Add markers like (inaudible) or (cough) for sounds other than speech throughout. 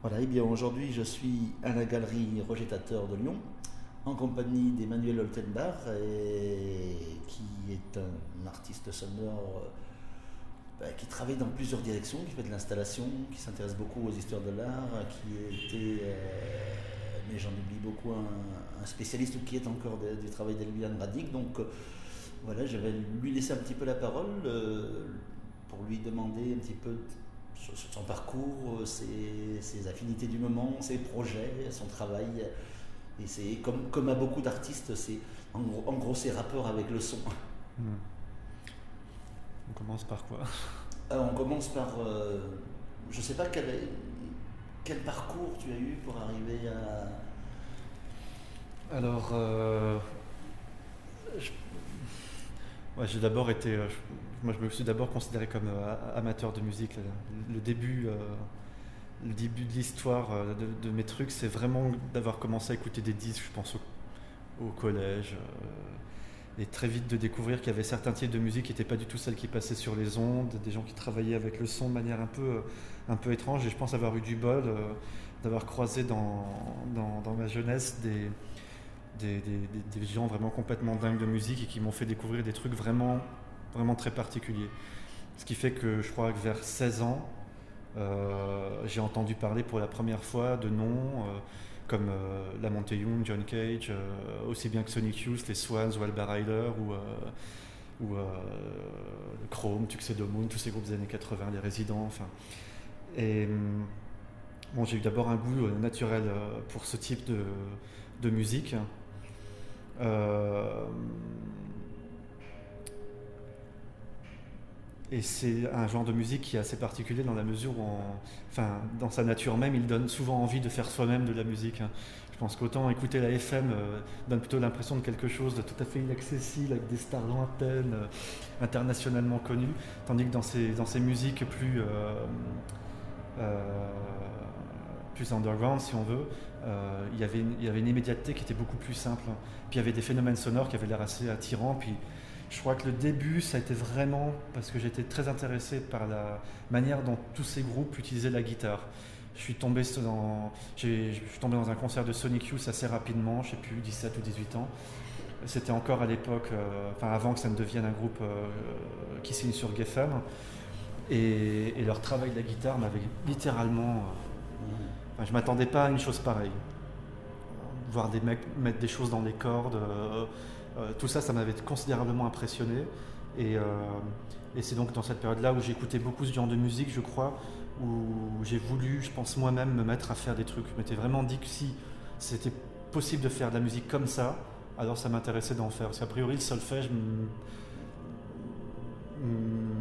Voilà, et bien aujourd'hui je suis à la galerie Rogetateur de Lyon en compagnie d'Emmanuel Oltenbar qui est un artiste sonore euh, bah, qui travaille dans plusieurs directions, qui fait de l'installation, qui s'intéresse beaucoup aux histoires de l'art, qui était, euh, mais j'en oublie beaucoup, un, spécialiste qui est encore du travail d'Eliane Radic. Donc euh, voilà, je vais lui laisser un petit peu la parole pour lui demander un petit peu son parcours, ses, affinités du moment, ses projets, son travail. Et c'est comme, comme à beaucoup d'artistes, c'est en, gros ses rapports avec le son. Hmm. On commence par quoi? Euh, On commence par. Euh, je ne sais pas quel, quel parcours tu as eu pour arriver à. Alors. Euh, j'ai d'abord été. Moi, je me suis d'abord considéré comme amateur de musique. Le début le début de l'histoire euh, de, mes trucs, c'est vraiment d'avoir commencé à écouter des disques, je pense au, collège, euh, et très vite de découvrir qu'il y avait certains types de musique qui n'étaient pas du tout celles qui passaient sur les ondes, des gens qui travaillaient avec le son de manière un peu, euh, un peu étrange, et je pense avoir eu du bol d'avoir croisé dans, dans, ma jeunesse des, des, des, gens vraiment complètement dingues de musique et qui m'ont fait découvrir des trucs vraiment, vraiment très particuliers. Ce qui fait que je crois que vers 16 ans, euh, j'ai entendu parler pour la première fois de noms euh, comme euh, La Young, John Cage, aussi bien que Sonic Youth, les Swans ou Albert Ryder ou, Chrome, Tuxedo Moon, tous ces groupes des années 80, les résidents. Enfin. Et hum, bon, j'ai eu d'abord un goût naturel pour ce type de musique. Et c'est un genre de musique qui est assez particulier dans la mesure où, enfin, dans sa nature même, il donne souvent envie de faire soi-même de la musique. Hein. Je pense qu'autant écouter la FM euh, donne plutôt l'impression de quelque chose de tout à fait inaccessible, avec des stars lointaines, euh, internationalement connues, tandis que dans ces, dans ces musiques plus, euh, plus underground, si on veut, il y avait une immédiateté qui était beaucoup plus simple. Puis il y avait des phénomènes sonores qui avaient l'air assez attirants. Puis je crois que le début, ça a été vraiment parce que j'étais très intéressé par la manière dont tous ces groupes utilisaient la guitare. Je suis tombé dans, un concert de Sonic Youth assez rapidement, je sais plus, 17 ou 18 ans. C'était encore à l'époque, euh, enfin avant que ça ne devienne un groupe euh, qui signe sur Geffen. Et, leur travail de la guitare m'avait littéralement. Euh, je m'attendais pas à une chose pareille. Voir des mecs mettre des choses dans les cordes euh, tout ça, ça m'avait considérablement impressionné. Euh, et, c'est donc dans cette période-là où écouté beaucoup ce genre de musique, je crois, où j'ai voulu, je pense moi-même, me mettre à faire des trucs. Je m'étais vraiment dit que si c'était possible de faire de la musique comme ça, alors ça m'intéressait d'en faire. Parce qu'a priori, le solfège me,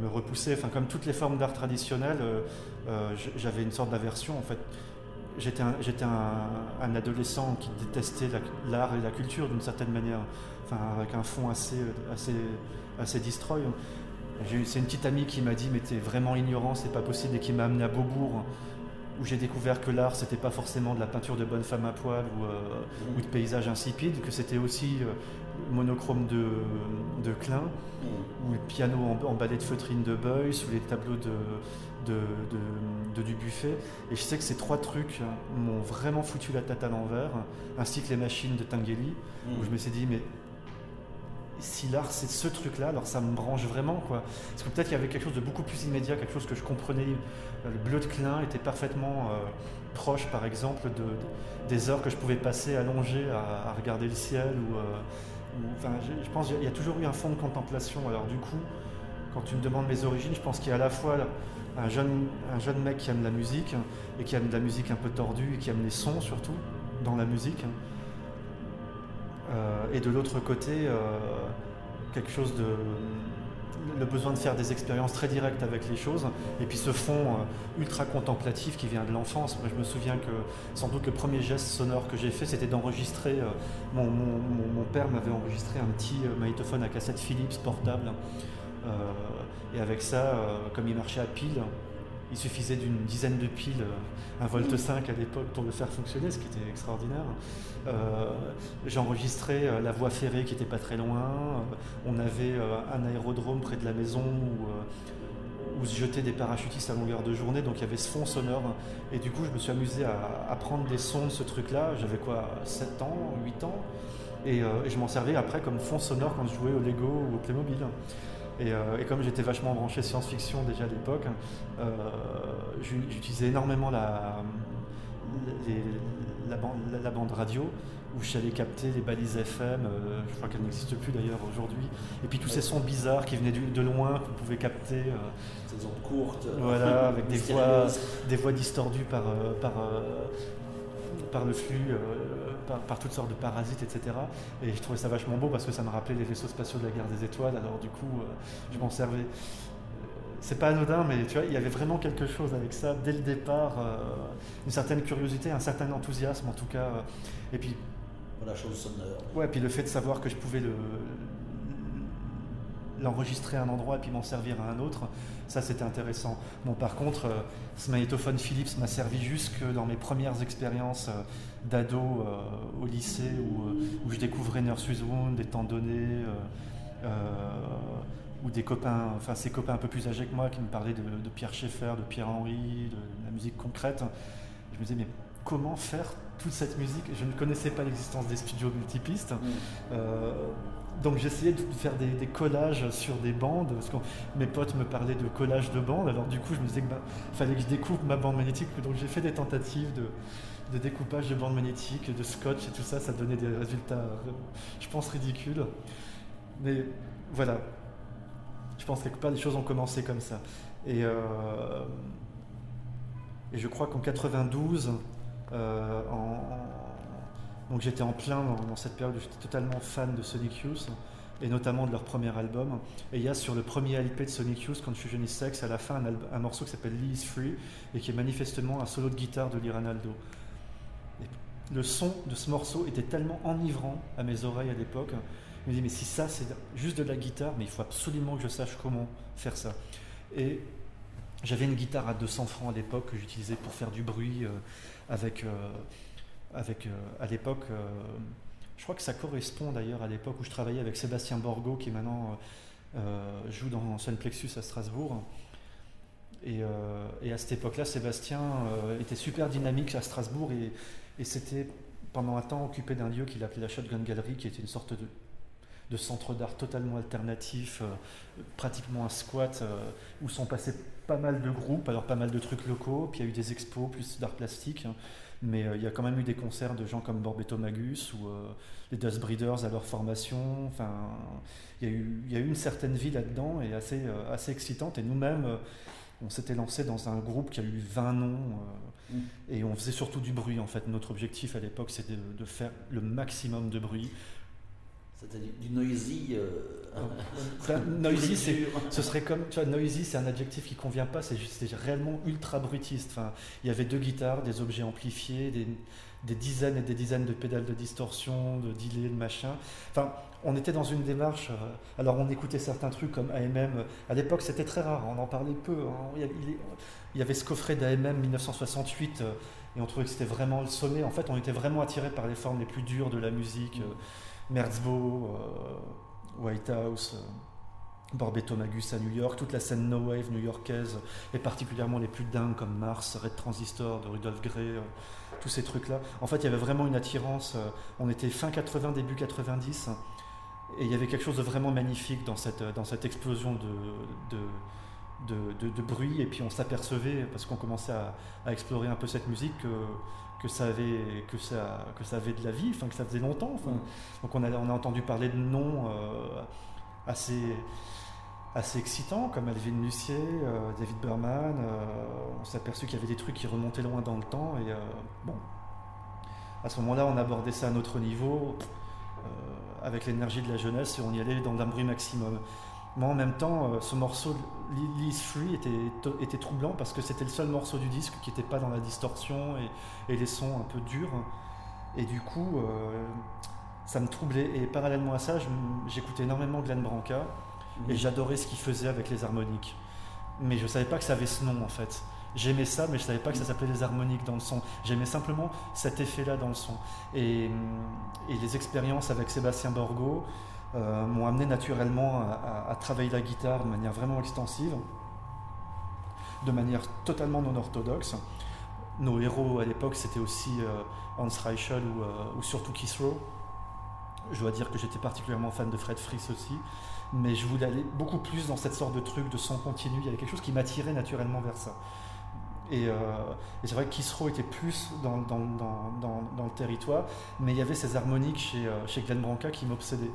repoussait, enfin comme toutes les formes d'art traditionnelles, euh, j'avais une sorte d'aversion en fait. J'étais un, adolescent qui détestait l'art et la culture d'une certaine manière avec un fond assez, assez, assez destroy. C'est une petite amie qui m'a dit mais t'es vraiment ignorant, c'est pas possible, et qui m'a amené à Beaubourg où j'ai découvert que l'art c'était pas forcément de la peinture de bonne femme à poil ou, euh, ou de paysages insipides, que c'était aussi euh, monochrome de, de Klein, ou le piano en, balai de feutrine de Beuys, ou les tableaux de, de, de, du buffet. Et je sais que ces trois trucs m'ont vraiment foutu la tête à l'envers, ainsi que les machines de Tinguely, où je me suis dit mais si l'art c'est ce truc-là, alors ça me branche vraiment quoi. Parce que peut-être qu'il y avait quelque chose de beaucoup plus immédiat, quelque chose que je comprenais. Le bleu de Klein était parfaitement euh, proche, par exemple, de, des heures que je pouvais passer allongé à, regarder le ciel. Ou, euh, enfin, je, pense qu'il y a toujours eu un fond de contemplation. Alors du coup, quand tu me demandes mes origines, je pense qu'il y a à la fois un jeune, un jeune mec qui aime la musique et qui aime de la musique un peu tordue et qui aime les sons surtout dans la musique. Euh, et de l'autre côté, euh, quelque chose de le besoin de faire des expériences très directes avec les choses, et puis ce fond euh, ultra contemplatif qui vient de l'enfance. Moi, je me souviens que sans doute le premier geste sonore que j'ai fait, c'était d'enregistrer. mon, mon, père m'avait enregistré un petit magnétophone à cassette Philips portable, et avec ça, comme il marchait à pile, il suffisait d'une dizaine de piles, euh, un volt 5 à l'époque, pour le faire fonctionner, ce qui était extraordinaire. Euh, J'enregistrais euh, la voie ferrée qui n'était pas très loin. on avait un aérodrome près de la maison où, se jetaient des parachutistes à longueur de journée, donc il y avait ce fond sonore. Et du coup, je me suis amusé à, prendre des sons de ce truc-là. J'avais quoi, 7 ans, 8 ans? Et, je m'en servais après comme fond sonore quand je jouais au Lego ou au Playmobil. Et, et comme j'étais vachement branché science-fiction déjà à l'époque, j'utilisais énormément la, la, bande, la, bande, radio où j'allais capter les balises FM, euh, je crois qu'elles n'existent plus d'ailleurs aujourd'hui. Et puis tous ces sons bizarres qui venaient de loin, qu'on pouvait capter. Euh, ces ondes courtes. Voilà, (laughs) avec des voix, des voix distordues par, euh, par, par le flux, par, toutes sortes de parasites, etc. Et je trouvais ça vachement beau parce que ça me rappelait les vaisseaux spatiaux de la guerre des étoiles. Alors du coup, je m'en servais c'est pas anodin, mais tu vois, il y avait vraiment quelque chose avec ça dès le départ, euh, une certaine curiosité, un certain enthousiasme en tout cas. Euh, et puis. La chose sonore. Ouais, puis le fait de savoir que je pouvais le, l'enregistrer à un endroit et puis m'en servir à un autre, ça c'était intéressant. Bon, par contre, euh, ce magnétophone Philips m'a servi jusque dans mes premières expériences d'ado au lycée où, où, je découvrais Nurse's Wound, des temps donnés ou des copains, enfin ces copains un peu plus âgés que moi qui me parlaient de, Pierre Schaeffer, de Pierre Henry, de, la musique concrète. Je me disais, mais comment faire toute cette musique? Je ne connaissais pas l'existence des studios multipistes. Mm. Euh, donc j'essayais de faire des, collages sur des bandes, parce que mes potes me parlaient de collages de bandes, alors du coup je me disais qu'il fallait que je découpe ma bande magnétique, donc j'ai fait des tentatives de, découpage de bandes magnétiques, de scotch et tout ça, ça donnait des résultats, euh, je pense, ridicules. Mais voilà, je pense que quelque part les choses ont commencé comme ça. Et, euh, et je crois qu'en 92, euh, donc j'étais en plein dans, cette période où j'étais totalement fan de Sonic Youth et notamment de leur premier album. Et il y a sur le premier LP de Sonic Youth, je suis jeune Sex, à la fin un, morceau qui s'appelle Lee is Free et qui est manifestement un solo de guitare de Liranaldo. le son de ce morceau était tellement enivrant à mes oreilles à l'époque me dis, mais si ça, c'est juste de la guitare, mais il faut absolument que je sache comment faire ça. Et j'avais une guitare à 200 francs à l'époque que j'utilisais pour faire du bruit euh, avec, euh, avec euh, à l'époque, je crois que ça correspond d'ailleurs à l'époque où je travaillais avec Sébastien Borgo, qui maintenant joue dans Sunplexus à Strasbourg. Et, à cette époque-là, Sébastien était super dynamique à Strasbourg et, et c'était pendant un temps occupé d'un lieu qu'il appelait la Shotgun Gallery, qui était une sorte de centres d'art totalement alternatifs, euh, pratiquement un squat, euh, où sont passés pas mal de groupes, alors pas mal de trucs locaux, puis il y a eu des expos plus d'art plastique, hein. Mais euh, il y a quand même eu des concerts de gens comme Borbetto Magus ou les Dust Breeders à leur formation, enfin, il y, a eu, y a eu une certaine vie là-dedans et assez, assez excitante, et nous-mêmes, on s'était lancé dans un groupe qui a eu 20 noms, mm. et on faisait surtout du bruit en fait. Notre objectif à l'époque c'était de, faire le maximum de bruit, c'était du, noisy. Euh, ben, (laughs) noisy, ce serait comme, tu vois, noisy, c'est un adjectif qui convient pas, c'est réellement ultra brutiste. Enfin, il y avait deux guitares, des objets amplifiés, des, dizaines et des dizaines de pédales de distorsion, de delay, de machin. Enfin, on était dans une démarche. Euh, alors, on écoutait certains trucs comme AMM. À l'époque, c'était très rare, on en parlait peu. Hein. Il y avait ce coffret d'AMM 1968 euh, et on trouvait que c'était vraiment le sommet. En fait, on était vraiment attiré par les formes les plus dures de la musique. Merzbo, euh, White House, euh, Borbetto Magus à New York, toute la scène no wave new-yorkaise, et particulièrement les plus dingues comme Mars, Red Transistor de Rudolf Gray, euh, tous ces trucs-là. En fait, il y avait vraiment une attirance. on était fin 80, début 90, et il y avait quelque chose de vraiment magnifique dans cette, explosion de, de, bruit. Et puis on s'apercevait, parce qu'on commençait à, à, explorer un peu cette musique, que que ça avait que ça que ça avait de la vie, enfin que ça faisait longtemps. Enfin. Mm. Donc on a on a entendu parler de noms euh, assez assez excitants comme Alvin Lucier, euh, David Berman. Euh, on s'est aperçu qu'il y avait des trucs qui remontaient loin dans le temps et bon. À ce moment-là, on abordait ça à notre niveau avec l'énergie de la jeunesse et on y allait dans un bruit maximum. Moi, en même temps, euh, ce morceau Lily's Free était, était troublant parce que c'était le seul morceau du disque qui n'était pas dans la distorsion et, les sons un peu durs. Et du coup, euh, ça me troublait. Et parallèlement à ça, j'écoutais énormément Glenn Branca et j'adorais ce qu'il faisait avec les harmoniques. Mais je ne savais pas que ça avait ce nom en fait. J'aimais ça, mais je ne savais pas que ça s'appelait les harmoniques dans le son. J'aimais simplement cet effet-là dans le son. Et, et les expériences avec Sébastien Borgo, euh, m'ont amené naturellement à, travailler la guitare de manière vraiment extensive. de manière totalement non orthodoxe. Nos héros à l'époque, c'était aussi euh, Hans Reichel ou, ou surtout Keith Rowe. Je dois dire que j'étais particulièrement fan de Fred Fries aussi, mais je voulais aller beaucoup plus dans cette sorte de truc de son continu. Il y avait quelque chose qui m'attirait naturellement vers ça. Et, c'est vrai que Kisro était plus dans, le territoire, mais il y avait ces harmoniques chez, chez Glenn Branca qui m'obsédaient.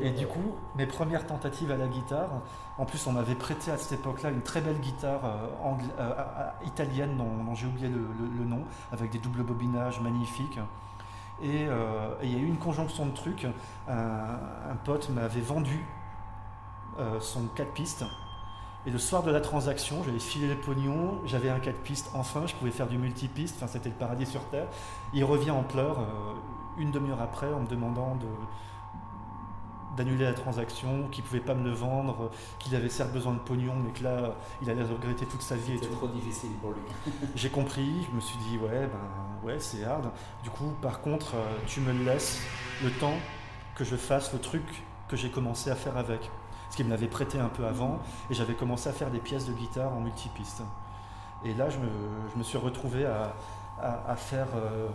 Et du coup, mes premières tentatives à la guitare, en plus on m'avait prêté à cette époque-là une très belle guitare euh, euh, italienne dont, j'ai oublié le, nom, avec des doubles bobinages magnifiques. Euh, et il y a eu une conjonction de trucs. Un, pote m'avait vendu son 4 pistes. Et le soir de la transaction, j'avais filé les pognons, j'avais un 4 pistes enfin, je pouvais faire du multipiste, enfin c'était le paradis sur Terre. Il revient en pleurs une demi-heure après en me demandant de, d'annuler la transaction, qu'il pouvait pas me le vendre, qu'il avait certes besoin de pognon, mais que là, il allait regretter toute sa vie. C'était trop difficile pour lui. (laughs) J'ai compris, je me suis dit, ouais, ben, ouais, c'est hard. Du coup, par contre, euh, tu me laisses le temps que je fasse le truc que j'ai commencé à faire avec. Ce qu'il me l'avait prêté un peu avant, et j'avais commencé à faire des pièces de guitare en multipiste. Et là, je me, je me suis retrouvé à, à, faire. Euh,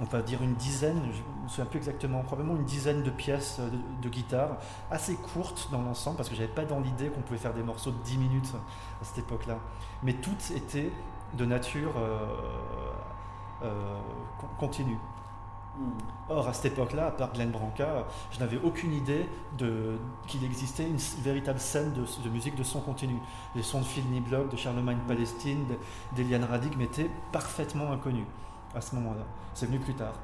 on va dire une dizaine, je ne me souviens plus exactement, probablement une dizaine de pièces de, guitare, assez courtes dans l'ensemble, parce que j'avais pas dans l'idée qu'on pouvait faire des morceaux de 10 minutes à cette époque-là. Mais toutes étaient de nature euh, euh, continue. Hmm. Or, à cette époque-là, à part Glenn Branca, je n'avais aucune idée qu'il existait une véritable scène de, musique de son continu. Les sons de Phil Niblock, de Charlemagne Palestine, d'Eliane Radig m'étaient parfaitement inconnus à ce moment-là. C'est venu plus tard.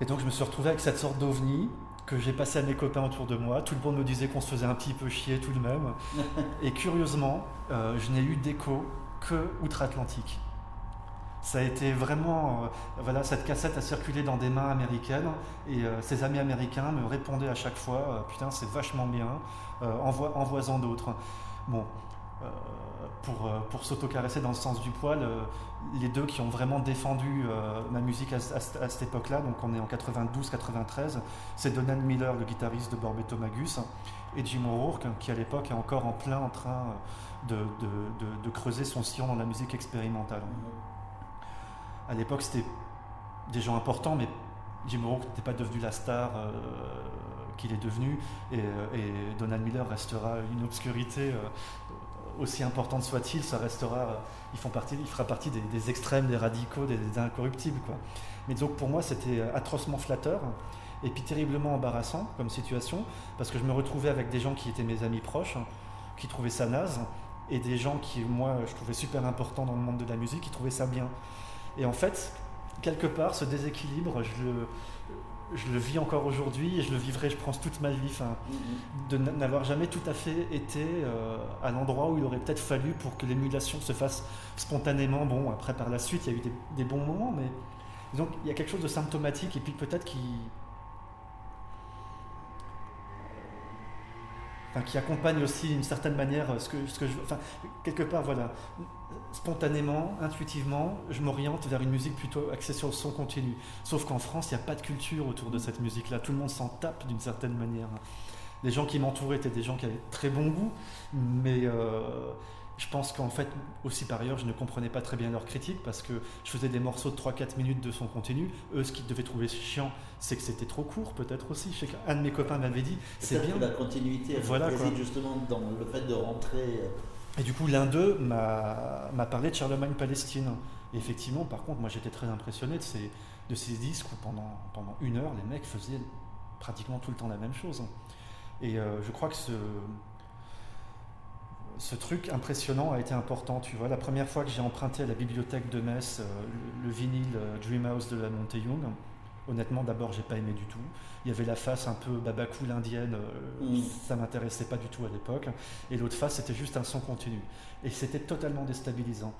Et donc je me suis retrouvé avec cette sorte d'ovni que j'ai passé à mes copains autour de moi. Tout le monde me disait qu'on se faisait un petit peu chier tout de même. (laughs) Et curieusement, euh, je n'ai eu d'écho que outre-Atlantique. Ça a été vraiment, euh, voilà, cette cassette a circulé dans des mains américaines et euh, ces amis américains me répondaient à chaque fois, putain c'est vachement bien, envoie-en d'autres. Bon, pour, pour s'autocaresser dans le sens du poil, les deux qui ont vraiment défendu euh, ma musique à, cette époque-là, donc on est en 92-93, c'est Donald Miller, le guitariste de Borbetto Magus, et Jim O'Rourke, qui à l'époque est encore en plein en train de, de, creuser son sillon dans la musique expérimentale. À l'époque, c'était des gens importants, mais Jim O'Rourke n'était pas devenu la star euh, qu'il est devenu, et, Donald Miller restera une obscurité euh, aussi importante soit-il, ça restera, il, font partie, il fera partie des, extrêmes, des radicaux, des, incorruptibles. Quoi. Mais donc pour moi, c'était atrocement flatteur et puis terriblement embarrassant comme situation, parce que je me retrouvais avec des gens qui étaient mes amis proches, qui trouvaient ça naze, et des gens qui, moi, je trouvais super importants dans le monde de la musique, qui trouvaient ça bien. Et en fait, quelque part, ce déséquilibre, je le, je le vis encore aujourd'hui et je le vivrai, je pense, toute ma vie. de n'avoir jamais tout à fait été euh, à l'endroit où il aurait peut-être fallu pour que l'émulation se fasse spontanément. Bon, après, par la suite, il y a eu des, bons moments, mais donc il y a quelque chose de symptomatique et puis peut-être qui, qui accompagne aussi d'une certaine manière ce que, ce que je enfin, quelque part, voilà, spontanément, intuitivement, je m'oriente vers une musique plutôt axée sur le son continu. Sauf qu'en France, il n'y a pas de culture autour de cette musique-là. Tout le monde s'en tape d'une certaine manière. Les gens qui m'entouraient étaient des gens qui avaient très bon goût, mais euh, je pense qu'en fait, aussi par ailleurs, je ne comprenais pas très bien leurs critiques parce que je faisais des morceaux de 3-4 minutes de son continu. Eux, ce qu'ils devaient trouver chiant, c'est que c'était trop court, peut-être aussi. Je sais qu'un de mes copains m'avait dit c'est bien. Que la continuité voilà, réside justement dans le fait de rentrer. Et du coup, l'un d'eux m'a parlé de Charlemagne Palestine. Et effectivement, par contre, moi j'étais très impressionné de ces, disques où pendant, pendant une heure, les mecs faisaient pratiquement tout le temps la même chose. Et euh, je crois que ce, truc impressionnant a été important. Tu vois, la première fois que j'ai emprunté à la bibliothèque de Metz euh, le, vinyle euh, Dreamhouse de la Young, honnêtement, d'abord, j'ai pas aimé du tout. Il y avait la face un peu babacool indienne, euh, mm. ça m'intéressait pas du tout à l'époque. Et l'autre face, c'était juste un son continu. Et c'était totalement déstabilisant.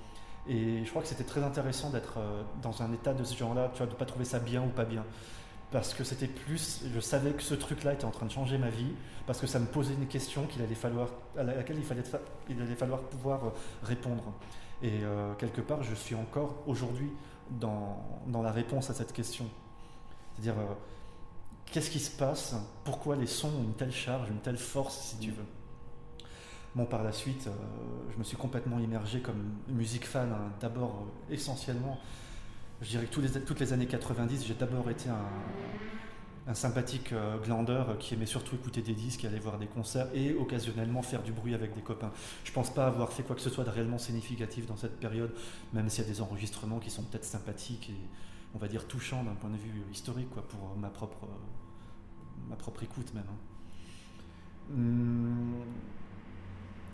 Et je crois que c'était très intéressant d'être dans un état de ce genre-là, tu vois, de pas trouver ça bien ou pas bien parce que c'était plus, je savais que ce truc-là était en train de changer ma vie, parce que ça me posait une question qu'il allait falloir, à laquelle il, fallait, il allait falloir pouvoir euh, répondre. Et euh, quelque part, je suis encore aujourd'hui dans, dans, la réponse à cette question. C'est-à-dire, euh, qu'est-ce qui se passe? Pourquoi les sons ont une telle charge, une telle force, si tu veux? Bon, par la suite, je me suis complètement immergé comme musique fan, hein. d'abord essentiellement. Je dirais que toutes les années 90, j'ai d'abord été un, un sympathique euh, glandeur qui aimait surtout écouter des disques, aller voir des concerts et occasionnellement faire du bruit avec des copains. Je pense pas avoir fait quoi que ce soit de réellement significatif dans cette période, même s'il y a des enregistrements qui sont peut-être sympathiques et on va dire touchants d'un point de vue historique quoi, pour ma propre, ma propre écoute même. Hein. Hum,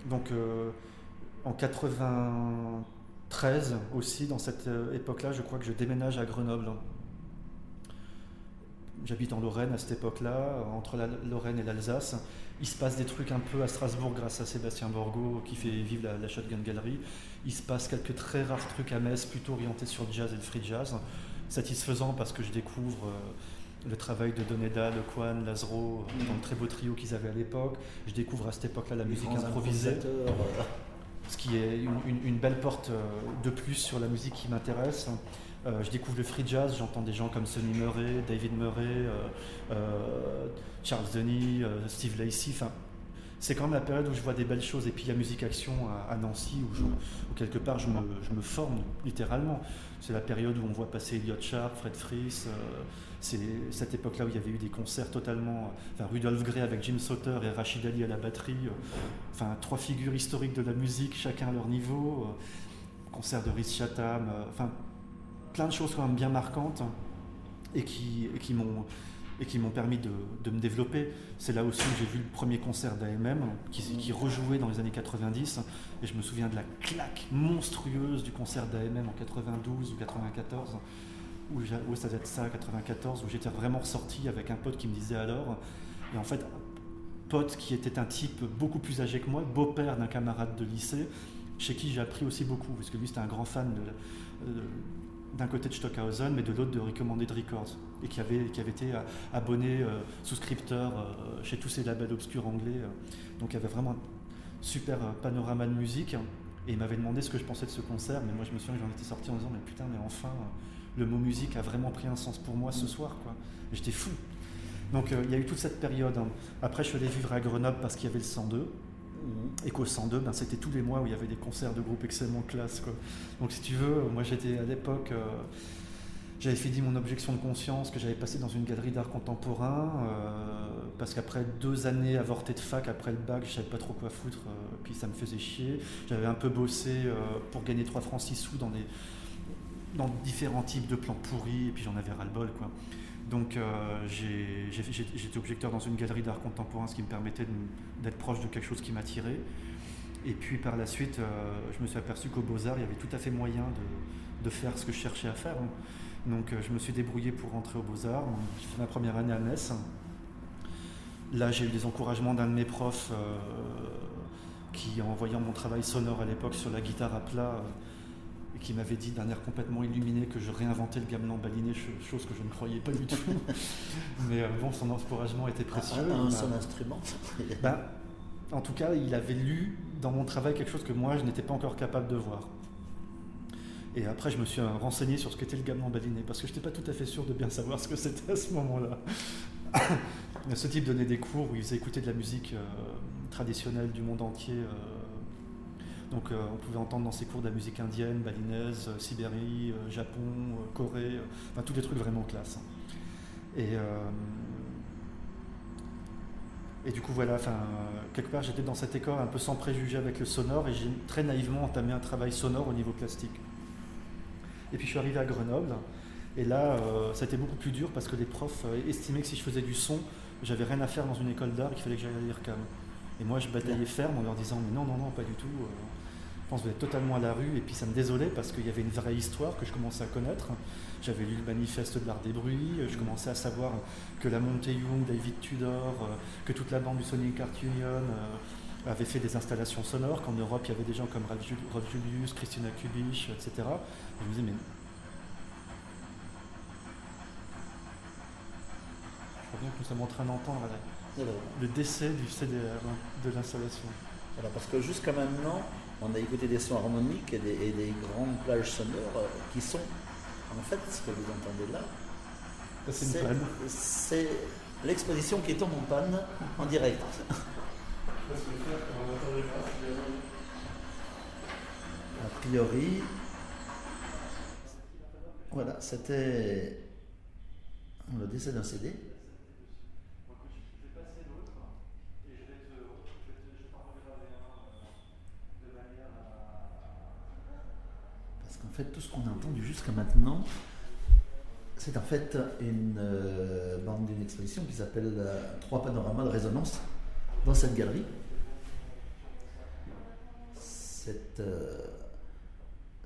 donc euh, en 93 aussi, dans cette euh, époque-là, je crois que je déménage à Grenoble j'habite en Lorraine à cette époque-là, entre la Lorraine et l'Alsace. Il se passe des trucs un peu à Strasbourg grâce à Sébastien Borgo qui fait vivre la, Shotgun Gallery. Il se passe quelques très rares trucs à Metz, plutôt orientés sur le jazz et le free jazz. Satisfaisant parce que je découvre euh, le travail de Doneda, Le Quan, Lazaro, euh, dans le très beau trio qu'ils avaient à l'époque. Je découvre à cette époque-là la musique improvisée. Euh. Ce qui est une, belle porte de plus sur la musique qui m'intéresse. Euh, je découvre le free jazz, j'entends des gens comme Sonny Murray, David Murray, euh, euh, Charles Denis, Steve Lacey. Enfin, c'est quand même la période où je vois des belles choses. Et puis il y a Musique Action à, Nancy, où, quelque part je me, forme littéralement. C'est la période où on voit passer Elliot Sharp, Fred Fries. c'est cette époque-là où il y avait eu des concerts totalement. Enfin, Rudolf Gray avec Jim Sauter et Rachid Ali à la batterie. enfin, trois figures historiques de la musique, chacun à leur niveau. concert de Rhys Chatham. enfin, plein de choses quand même bien marquantes et qui, qui m'ont et qui m'ont permis de, de, me développer. C'est là aussi où j'ai vu le premier concert d'AMM qui, qui, rejouait dans les années 90 et je me souviens de la claque monstrueuse du concert d'AMM en 92 ou 94 où, où ça devait être ça, 94, où j'étais vraiment ressorti avec un pote qui me disait alors, et en fait, pote qui était un type beaucoup plus âgé que moi, beau-père d'un camarade de lycée, chez qui j'ai appris aussi beaucoup, parce que lui c'était un grand fan de d'un côté de Stockhausen, mais de l'autre de Recommended Records, et qui avait, qui avait été euh, abonné, euh, souscripteur euh, chez tous ces labels obscurs anglais. donc il y avait vraiment un super panorama de musique. Et il m'avait demandé ce que je pensais de ce concert, mais moi je me souviens que j'en étais sorti en disant, mais putain, mais enfin, le mot musique a vraiment pris un sens pour moi ce soir, quoi. J'étais fou. Donc il y a eu toute cette période. Hein. Après, je suis allé vivre à Grenoble parce qu'il y avait le 102. Et qu'au 102, ben, c'était tous les mois où il y avait des concerts de groupes extrêmement classe. Quoi. Donc si tu veux, moi j'étais à l'époque, euh, j'avais fini mon objection de conscience que j'avais passé dans une galerie d'art contemporain, euh, parce qu'après deux années avortées de fac, après le bac, je savais pas trop quoi foutre, euh, puis ça me faisait chier. J'avais un peu bossé pour gagner 3 francs 6 sous dans, des, dans différents types de plans pourris, et puis j'en avais ras-le-bol. quoi. Donc euh, j'étais objecteur dans une galerie d'art contemporain, ce qui me permettait d'être proche de quelque chose qui m'attirait. Et puis par la suite, euh, je me suis aperçu qu'au Beaux-Arts, il y avait tout à fait moyen de, faire ce que je cherchais à faire. Hein. Donc euh, je me suis débrouillé pour rentrer aux Beaux-Arts. J'ai fait ma première année à Metz. Là, j'ai eu des encouragements d'un de mes profs qui, en voyant mon travail sonore à l'époque sur la guitare à plat, qui m'avait dit d'un air complètement illuminé que je réinventais le gamelan baliné, chose que je ne croyais pas du tout. (laughs) Mais euh, bon, son encouragement était précieux. Ah, son instrument (laughs) ben, En tout cas, il avait lu dans mon travail quelque chose que moi, je n'étais pas encore capable de voir. Et après, je me suis renseigné sur ce qu'était le gamelan baliné, parce que je n'étais pas tout à fait sûr de bien savoir ce que c'était à ce moment-là. (coughs) ce type donnait des cours où il faisait écouter de la musique euh, traditionnelle du monde entier. Euh, donc euh, on pouvait entendre dans ces cours de la musique indienne, balinaise, Sibérie, Japon, Corée, enfin tous les trucs vraiment classe. Et, du coup voilà, quelque part j'étais dans cette école un peu sans préjugés avec le sonore et j'ai très naïvement entamé un travail sonore au niveau plastique. Et puis je suis arrivé à Grenoble et là ça a été beaucoup plus dur parce que les profs estimaient que si je faisais du son, j'avais rien à faire dans une école d'art et qu'il fallait que j'aille à l'IRCAM. Et moi je bataillais ferme en leur disant mais non, non, non, pas du tout. Je pense que vous êtes totalement à la rue, et puis ça me désolait parce qu'il y avait une vraie histoire que je commençais à connaître. J'avais lu le manifeste de l'art des bruits, je commençais à savoir que la montée Young, David Tudor, euh, que toute la bande du Sonic Art Union euh, avait fait des installations sonores, qu'en Europe il y avait des gens comme Rolf Julius, Christina Kubich, etc. je me disais, mais. Je crois que nous sommes en train d'entendre le décès du CDR de l'installation. Voilà, parce que jusqu'à maintenant, on a écouté des sons harmoniques et des, grandes plages sonores euh, qui sont, en fait, ce que vous entendez là, c'est l'exposition qui tombe en panne en direct. A priori, voilà, c'était le décès d'un CD. Parce qu'en fait, tout ce qu'on a entendu jusqu'à maintenant, c'est en fait une euh, bande d'une exposition qui s'appelle euh, Trois panoramas de résonance dans cette galerie. Cette, euh,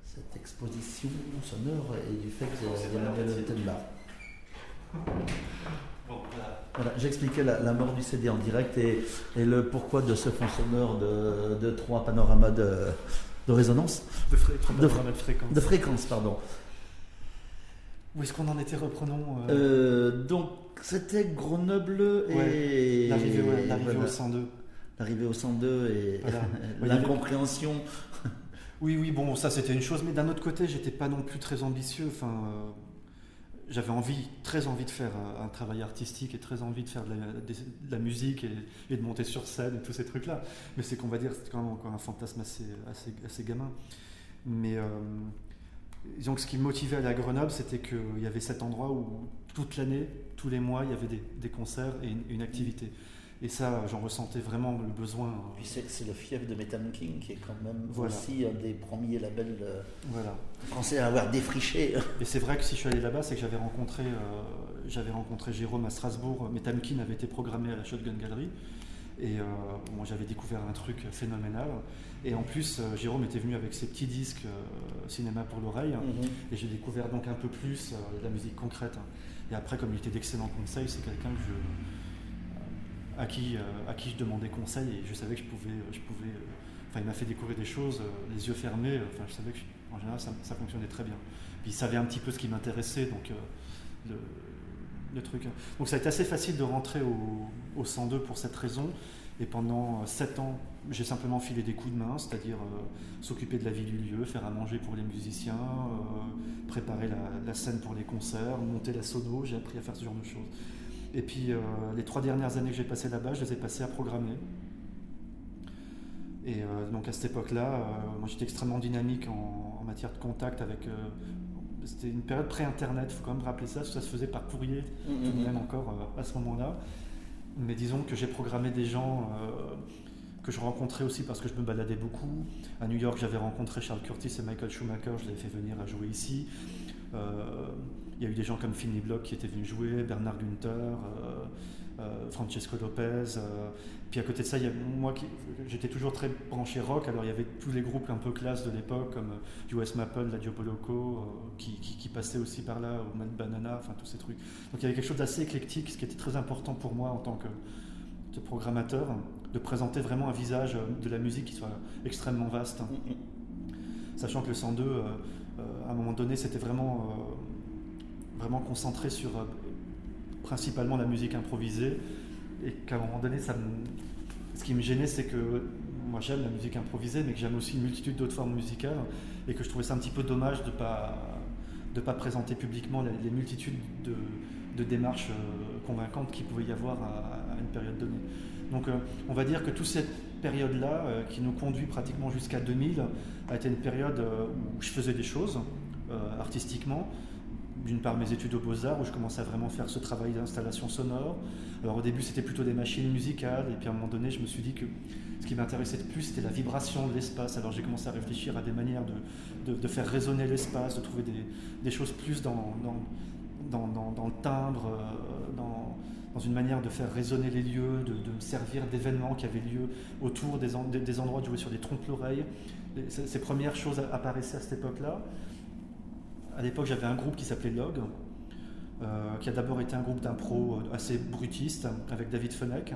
cette exposition sonore est du fait d'Emmanuel Tenbar. Voilà, j'expliquais la, la, mort du CD en direct et, et, le pourquoi de ce fond sonore de, de trois panoramas de, de résonance. De, fré, de, de, fréquence. De fréquence, pardon. Où est-ce qu'on en était Reprenons. Euh... Euh, donc, c'était Grenoble et. Ouais, L'arrivée ouais, voilà. au 102. L'arrivée au 102 et voilà. (laughs) l'incompréhension. Oui, oui, bon, ça c'était une chose, mais d'un autre côté, j'étais pas non plus très ambitieux. Enfin, euh, j'avais envie, très envie de faire un, travail artistique et très envie de faire de la, de, de la musique et, et, de monter sur scène et tous ces trucs-là. Mais c'est qu'on va dire, c'était quand même encore un fantasme assez, assez, assez gamin. Mais euh, donc, ce qui me motivait à aller à Grenoble, c'était qu'il y avait cet endroit où toute l'année, tous les mois, il y avait des, des concerts et une, une activité. Et ça, j'en ressentais vraiment le besoin. Puis c'est le fief de Metal King qui est quand même voilà. aussi un des premiers labels euh, voilà. français à avoir défriché. Et c'est vrai que si je suis allé là-bas, c'est que j'avais rencontré, euh, j'avais rencontré Jérôme à Strasbourg. Metal King avait été programmé à la Shotgun Gallery. Et euh, moi, j'avais découvert un truc phénoménal. Et en plus, euh, Jérôme était venu avec ses petits disques euh, cinéma pour l'oreille. -hmm. Et j'ai découvert donc un peu plus de la musique concrète. Et après, comme il était d'excellents conseils, c'est quelqu'un que je à qui, euh, à qui je demandais conseil et je savais que je pouvais, je pouvais enfin il m'a fait découvrir des choses, les yeux fermés, enfin je savais que en général ça, ça fonctionnait très bien. Puis il savait un petit peu ce qui m'intéressait, donc euh, le, le, truc. Donc ça a été assez facile de rentrer au, au 102 pour cette raison. Et pendant 7 ans, j'ai simplement filé des coups de main, c'est-à-dire euh, s'occuper de la vie du lieu, faire à manger pour les musiciens, euh, préparer la, la, scène pour les concerts, monter la sono, j'ai appris à faire ce genre de choses. Et puis euh, les trois dernières années que j'ai passées là-bas, je les ai passées à programmer. Et euh, donc à cette époque-là, euh, moi j'étais extrêmement dynamique en, en, matière de contact avec. Euh, c'était une période pré-internet, il faut quand même rappeler ça, ça se faisait par courrier, mm -hmm. tout de même encore à ce moment-là. Mais disons que j'ai programmé des gens que je rencontrais aussi parce que je me baladais beaucoup. À New York, j'avais rencontré Charles Curtis et Michael Schumacher, je les ai fait venir à jouer ici. Euh, il y a eu des gens comme Finley Block qui étaient venus jouer, Bernard Günther, euh, euh, Francesco Lopez. Euh, puis à côté de ça, moi, j'étais toujours très branché rock. Alors il y avait tous les groupes un peu classe de l'époque, comme US Maple, La Diaboloco, qui, qui, passaient aussi par là, ou Mad Banana, enfin tous ces trucs. Donc il y avait quelque chose d'assez éclectique, ce qui était très important pour moi en tant que, que programmateur, de présenter vraiment un visage de la musique qui soit extrêmement vaste. Sachant que le 102, euh, à un moment donné, c'était vraiment vraiment concentré sur euh, principalement la musique improvisée et qu'à un moment donné, ce qui me gênait, c'est que moi j'aime la musique improvisée, mais que j'aime aussi une multitude d'autres formes musicales et que je trouvais ça un petit peu dommage de ne pas, présenter publiquement les, multitudes de, démarches euh, convaincantes qu'il pouvait y avoir à, une période donnée. Donc euh, on va dire que toute cette période-là, euh, qui nous conduit pratiquement jusqu'à 2000, a été une période où je faisais des choses artistiquement, d'une part mes études aux beaux-arts où je commençais à vraiment faire ce travail d'installation sonore. Alors au début c'était plutôt des machines musicales et puis à un moment donné je me suis dit que ce qui m'intéressait le plus c'était la vibration de l'espace. Alors j'ai commencé à réfléchir à des manières de, de, faire résonner l'espace, de trouver des, choses plus dans, dans, le timbre, euh, dans, une manière de faire résonner les lieux, de, me servir d'événements qui avaient lieu autour des, des, endroits de jouer sur des trompes-l'oreille. Ces premières choses apparaissaient à cette époque-là à l'époque, j'avais un groupe qui s'appelait Log, euh, qui a d'abord été un groupe d'impro assez brutiste, avec David Fenech.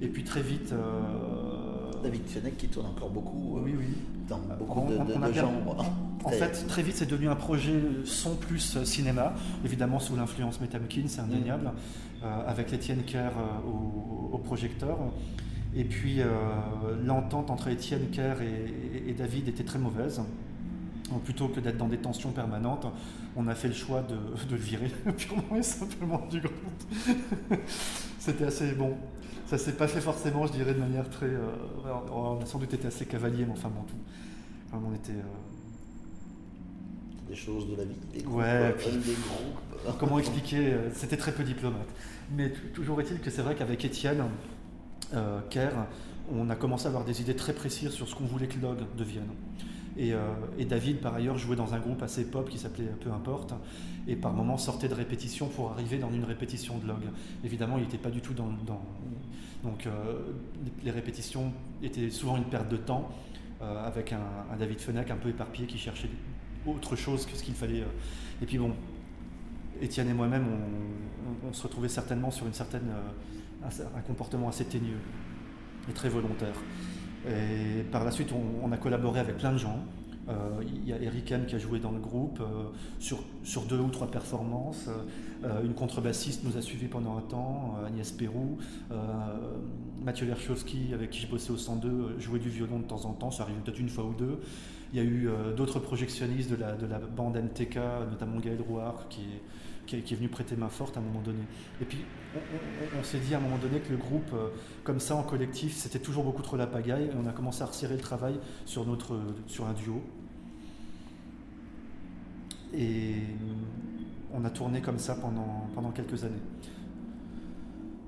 Et puis très vite. Euh... David Fenech qui tourne encore beaucoup. oui, oui. Dans beaucoup on, de, de, on de genres. En fait, très vite, c'est devenu un projet son plus cinéma, évidemment sous l'influence Metamkin, c'est indéniable, mmh. euh, avec Étienne Kerr au, au, projecteur. Et puis, euh, l'entente entre Étienne Kerr et, et, et, David était très mauvaise. Donc, plutôt que d'être dans des tensions permanentes, on a fait le choix de, de le virer (laughs) purement et simplement du groupe. (laughs) C'était assez bon. Ça s'est pas fait forcément, je dirais, de manière très. euh, on a sans doute été assez cavalier, mais enfin bon, tout. Enfin, on était. euh, Des choses de la vie, des groupes, Ouais, euh, puis- des groupes. Comment (laughs) expliquer C'était très peu diplomate. Mais toujours est-il que c'est vrai qu'avec Étienne euh, Kerr, on a commencé à avoir des idées très précises sur ce qu'on voulait que Log devienne. Et, euh, et David, par ailleurs, jouait dans un groupe assez pop qui s'appelait Peu importe, et par moments sortait de répétition pour arriver dans une répétition de Log. Évidemment, il n'était pas du tout dans. donc, euh, les- répétitions étaient souvent une perte de temps, euh, avec un, David Fenech un peu éparpillé qui cherchait autre chose que ce qu'il fallait. Et puis bon, Étienne et moi-même, on, se retrouvait certainement sur une certaine, un, un comportement assez teigneux et très volontaire. Et par la suite, on, a collaboré avec plein de gens. Euh, Il y a Eric M qui a joué dans le groupe euh, sur, deux ou trois performances. Euh, une contrebassiste nous a suivis pendant un temps, Agnès Pérou. Mathieu Lerchowski, avec qui je bossais au 102, euh, jouait du violon de temps en temps, ça arrive peut-être une fois ou deux. Il y a eu d'autres projectionnistes de la, de la bande MTK, notamment Gaël Rouard, qui est, qui, est, venu prêter main forte à un moment donné. Et puis, on, s'est dit à un moment donné que le groupe, euh, comme ça, en collectif, c'était toujours beaucoup trop la pagaille, et on a commencé à resserrer le travail sur, notre, sur un duo. Et on a tourné comme ça pendant, pendant quelques années.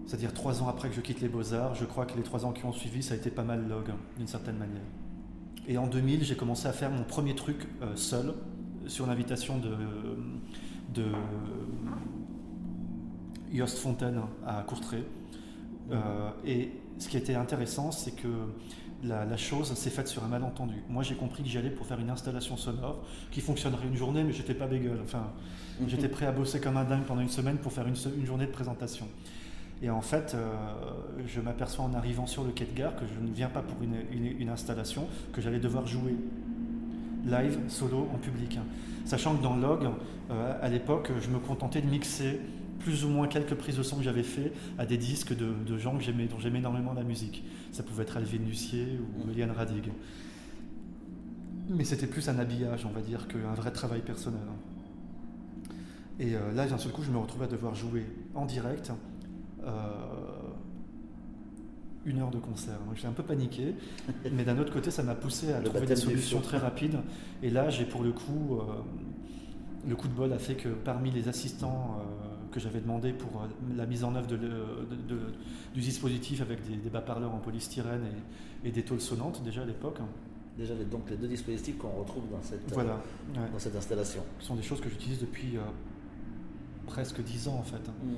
C'est-à-dire trois ans après que je quitte les Beaux-Arts, je crois que les trois ans qui ont suivi, ça a été pas mal log, d'une certaine manière. Et en 2000, j'ai commencé à faire mon premier truc euh, seul, sur l'invitation de, de Jost Fontaine à Courtrai. Euh, et ce qui était intéressant, c'est que la, la chose s'est faite sur un malentendu. Moi, j'ai compris que j'y allais pour faire une installation sonore qui fonctionnerait une journée, mais j'étais pas bégueule. Enfin, j'étais prêt à bosser comme un dingue pendant une semaine pour faire une, journée de présentation. Et en fait, euh, je m'aperçois en arrivant sur le quai de gare que je ne viens pas pour une, une- une installation, que j'allais devoir jouer live, solo, en public. Sachant que dans Log, euh, à l'époque, je me contentais de mixer plus ou moins quelques prises de son que j'avais fait à des disques de, de gens que j'aimais, dont j'aimais énormément la musique. Ça pouvait être Alvin Lucier ou Eliane Radig. Mais c'était plus un habillage, on va dire, qu'un vrai travail personnel. Et euh, là, d'un seul coup, je me retrouvais à devoir jouer en direct euh, une heure de concert. Donc j'ai un peu paniqué, (laughs) mais d'un autre côté, ça m'a poussé à Le trouver des solutions très rapides. Et là, j'ai pour le coup, euh, le coup de bol a fait que parmi les assistants euh, que j'avais demandé pour euh, la mise en œuvre de le- de- de- du dispositif avec des, des bas-parleurs en polystyrène et, et des tôles sonnantes déjà à l'époque, Déjà, donc les deux dispositifs qu'on retrouve dans cette, voilà, ouais, dans cette installation. ce sont des choses que j'utilise depuis presque 10 ans en fait. Euh,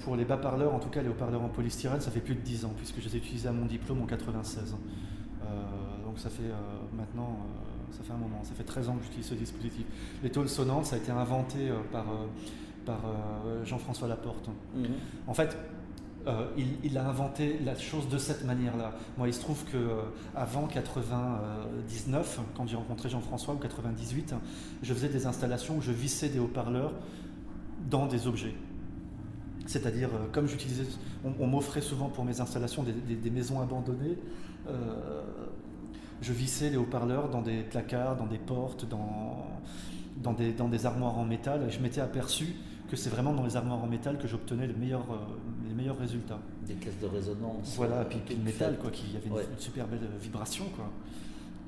Pour les bas-parleurs, en tout cas les haut-parleurs en polystyrène, ça fait plus de 10 ans, puisque je les ai utilisés à mon diplôme en 96. Euh, donc ça fait euh, maintenant, euh, ça fait un moment, ça fait 13 ans que j'utilise ce dispositif. Les tôles sonnantes, ça a été inventé euh, par, euh, par euh, Jean-François Laporte. Mhm. En fait, euh, il, il a inventé la chose de cette manière-là. Moi, il se trouve que euh, avant 99, quand j'ai rencontré Jean-François, ou 98, je faisais des installations où je vissais des haut-parleurs dans des objets. C'est-à-dire, euh, comme j'utilisais, on, on m'offrait souvent pour mes installations des, des- des maisons abandonnées, euh, je vissais les haut-parleurs dans des placards, dans des portes, dans, dans, des, dans des armoires en métal, et je m'étais aperçu que c'est vraiment dans les armoires en métal que j'obtenais les meilleurs, euh, les meilleurs résultats. Des caisses de résonance. Voilà, euh, puis, le métal, quoi, qui avait une, Ouais. une super belle vibration, quoi.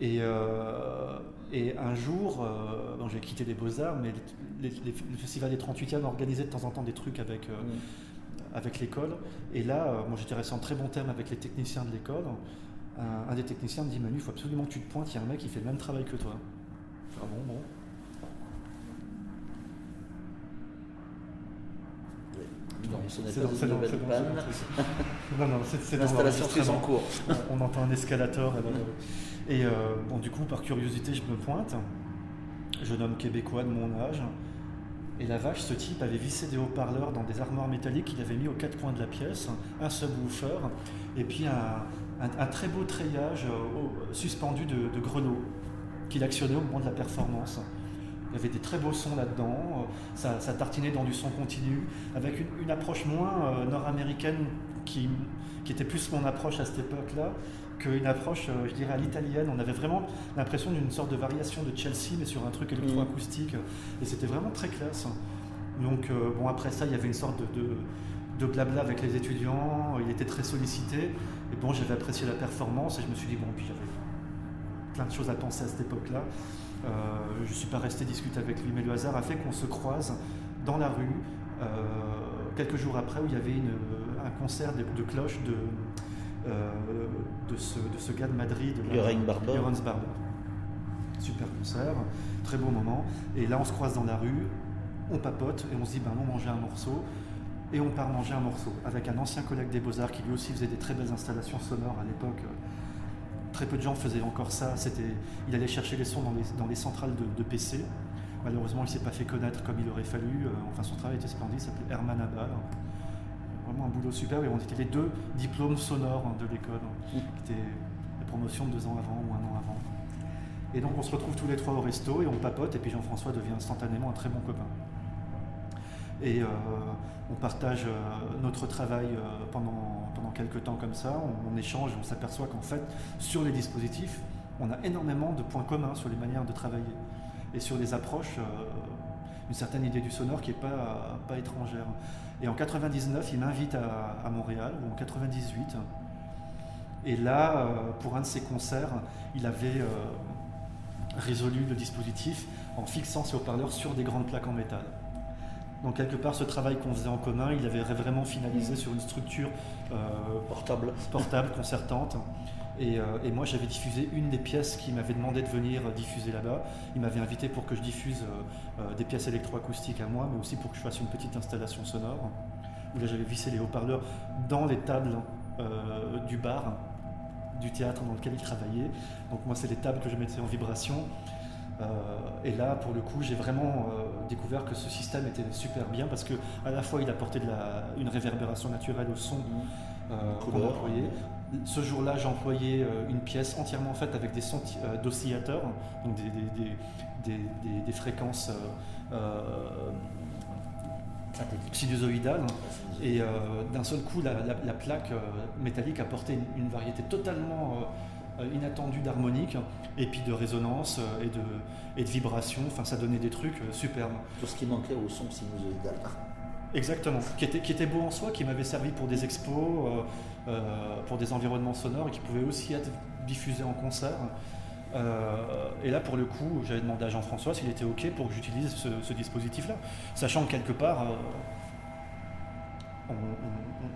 Et, euh, et un jour, euh, bon, j'ai quitté les Beaux-Arts, mais les- les- le Festival des 38e organisait de temps en temps des trucs avec, euh, avec l'école. Et là, euh, moi j'étais resté en très bon terme avec les techniciens de l'école. Un, un des techniciens me dit Manu, il faut absolument que tu te pointes, il y a un mec qui fait le même travail que toi. Ah bon, bon. Non, ce n'est pas une nouvelle panne. Non, non, c'est L'installation en cours. on entend un escalator. Et, euh, bon, du coup, par curiosité, je me pointe. Jeune homme québécois de mon âge. Et la vache, ce type avait vissé des haut-parleurs dans des armoires métalliques qu'il avait mis aux quatre coins de la pièce, un subwoofer, et puis un, un- un très beau treillage euh, suspendu de, de grelots qu'il actionnait au moment de la performance. Il y avait des très beaux sons là-dedans, euh, ça, ça tartinait dans du son continu, avec une, une approche moins euh, nord-américaine qui, qui était plus mon approche à cette époque-là, qu'une approche, euh, je dirais, à l'italienne. On avait vraiment l'impression d'une sorte de variation de Chelsea, mais sur un truc électroacoustique. Et c'était vraiment très classe. Donc, euh, bon, après ça, il y avait une sorte de, de, blabla avec les étudiants. Il était très sollicité. Et bon, j'avais apprécié la performance et je me suis dit, bon, puis j'avais plein de choses à penser à cette époque-là. Euh, je ne suis pas resté discuter avec lui, mais le hasard a fait qu'on se croise dans la rue quelques jours après où il y avait une, un concert de, de cloches de, euh, de, ce, de ce gars de Madrid, Lorenz Barber. Barber. Super concert, très beau moment. Et là, on se croise dans la rue, on papote et on se dit, ben, on mangeait un morceau. Et on part manger un morceau avec un ancien collègue des Beaux-Arts qui lui aussi faisait des très belles installations sonores à l'époque. Très peu de gens faisaient encore ça. C'était, il allait chercher les sons dans les, dans les centrales de, de PC. Malheureusement, il ne s'est pas fait connaître comme il aurait fallu. Euh, enfin, son travail était splendide, il s'appelait Herman Abal vraiment un boulot super. Et on était les deux diplômes sonores de l'école, qui était la promotion de deux ans avant ou un an avant. Et donc on se retrouve tous les trois au resto et on papote. Et puis Jean-François devient instantanément un très bon copain. Et euh, on partage euh, notre travail euh, pendant quelques temps comme ça. On, échange on s'aperçoit qu'en fait, sur les dispositifs, on a énormément de points communs sur les manières de travailler et sur les approches, une certaine idée du sonore qui n'est pas, pas étrangère. Et en 99, il m'invite à, Montréal, ou en 98. Et là, euh, pour un de ses concerts, il avait euh, résolu le dispositif en fixant ses haut-parleurs sur des grandes plaques en métal. Donc quelque part, ce travail qu'on faisait en commun, il avait vraiment finalisé sur une structure euh, portable. portable, concertante. Euh, et, moi, j'avais diffusé une des pièces qu'il m'avait demandé de venir diffuser là-bas. Il m'avait invité pour que je diffuse euh, euh, des pièces électroacoustiques à moi, mais aussi pour que je fasse une petite installation sonore. Où là, j'avais vissé les haut-parleurs dans les tables du bar, du théâtre dans lequel il travaillait. Donc moi, c'est les tables que je mettais en vibration. Et là, pour le coup, j'ai vraiment découvert que ce système était super bien parce que à la fois il apportait de la, une réverbération naturelle au son qu'on employait, ce jour-là, j'ai employé euh, une pièce entièrement faite avec des sons euh, d'oscillateurs, donc des, fréquences euh, sinusoïdales. Et d'un seul coup, la, plaque métallique apportait une, une variété totalement inattendue d'harmonique, et puis de résonance et de, et de vibration. Enfin, ça donnait des trucs superbes. Tout ce qui manquait au son sinusoïdal. Exactement, qui était, qui était beau en soi, qui m'avait servi pour des expos, euh, euh, pour des environnements sonores et qui pouvait aussi être diffusé en concert. Euh, et là, pour le coup, j'avais demandé à Jean-François s'il était OK pour que j'utilise ce, dispositif-là, sachant que quelque part,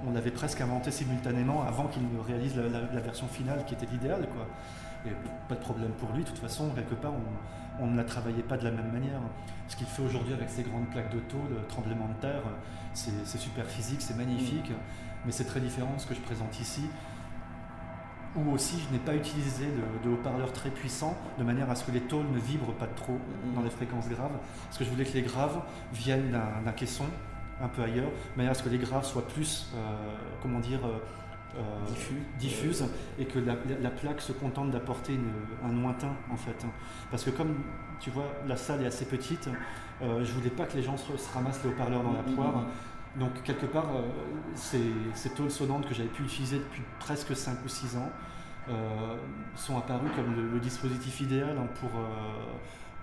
on, l'avait presque inventé simultanément avant qu'il ne réalise la, version finale qui était l'idéal. Et pas de problème pour lui, de toute façon, quelque part, on, ne la travaillait pas de la même manière. Ce qu'il fait aujourd'hui avec ces grandes plaques de taux, le tremblement de terre, c'est super physique, c'est magnifique, mais c'est très différent de ce que je présente ici. Ou aussi, je n'ai pas utilisé de, haut-parleurs très puissants de manière à ce que les tôles ne vibrent pas trop dans les fréquences graves, parce que je voulais que les graves viennent d'un caisson un peu ailleurs, de manière à ce que les graves soient plus, euh, comment dire, euh, euh, diffuse et que la, plaque se contente d'apporter un lointain en fait. Parce que comme tu vois, la salle est assez petite, euh, je voulais pas que les gens se, ramassent les haut-parleurs dans la poire. Donc quelque part, euh, ces, tôles sonnantes que j'avais pu utiliser depuis presque 5 ou 6 ans sont apparues comme le, dispositif idéal hein, pour,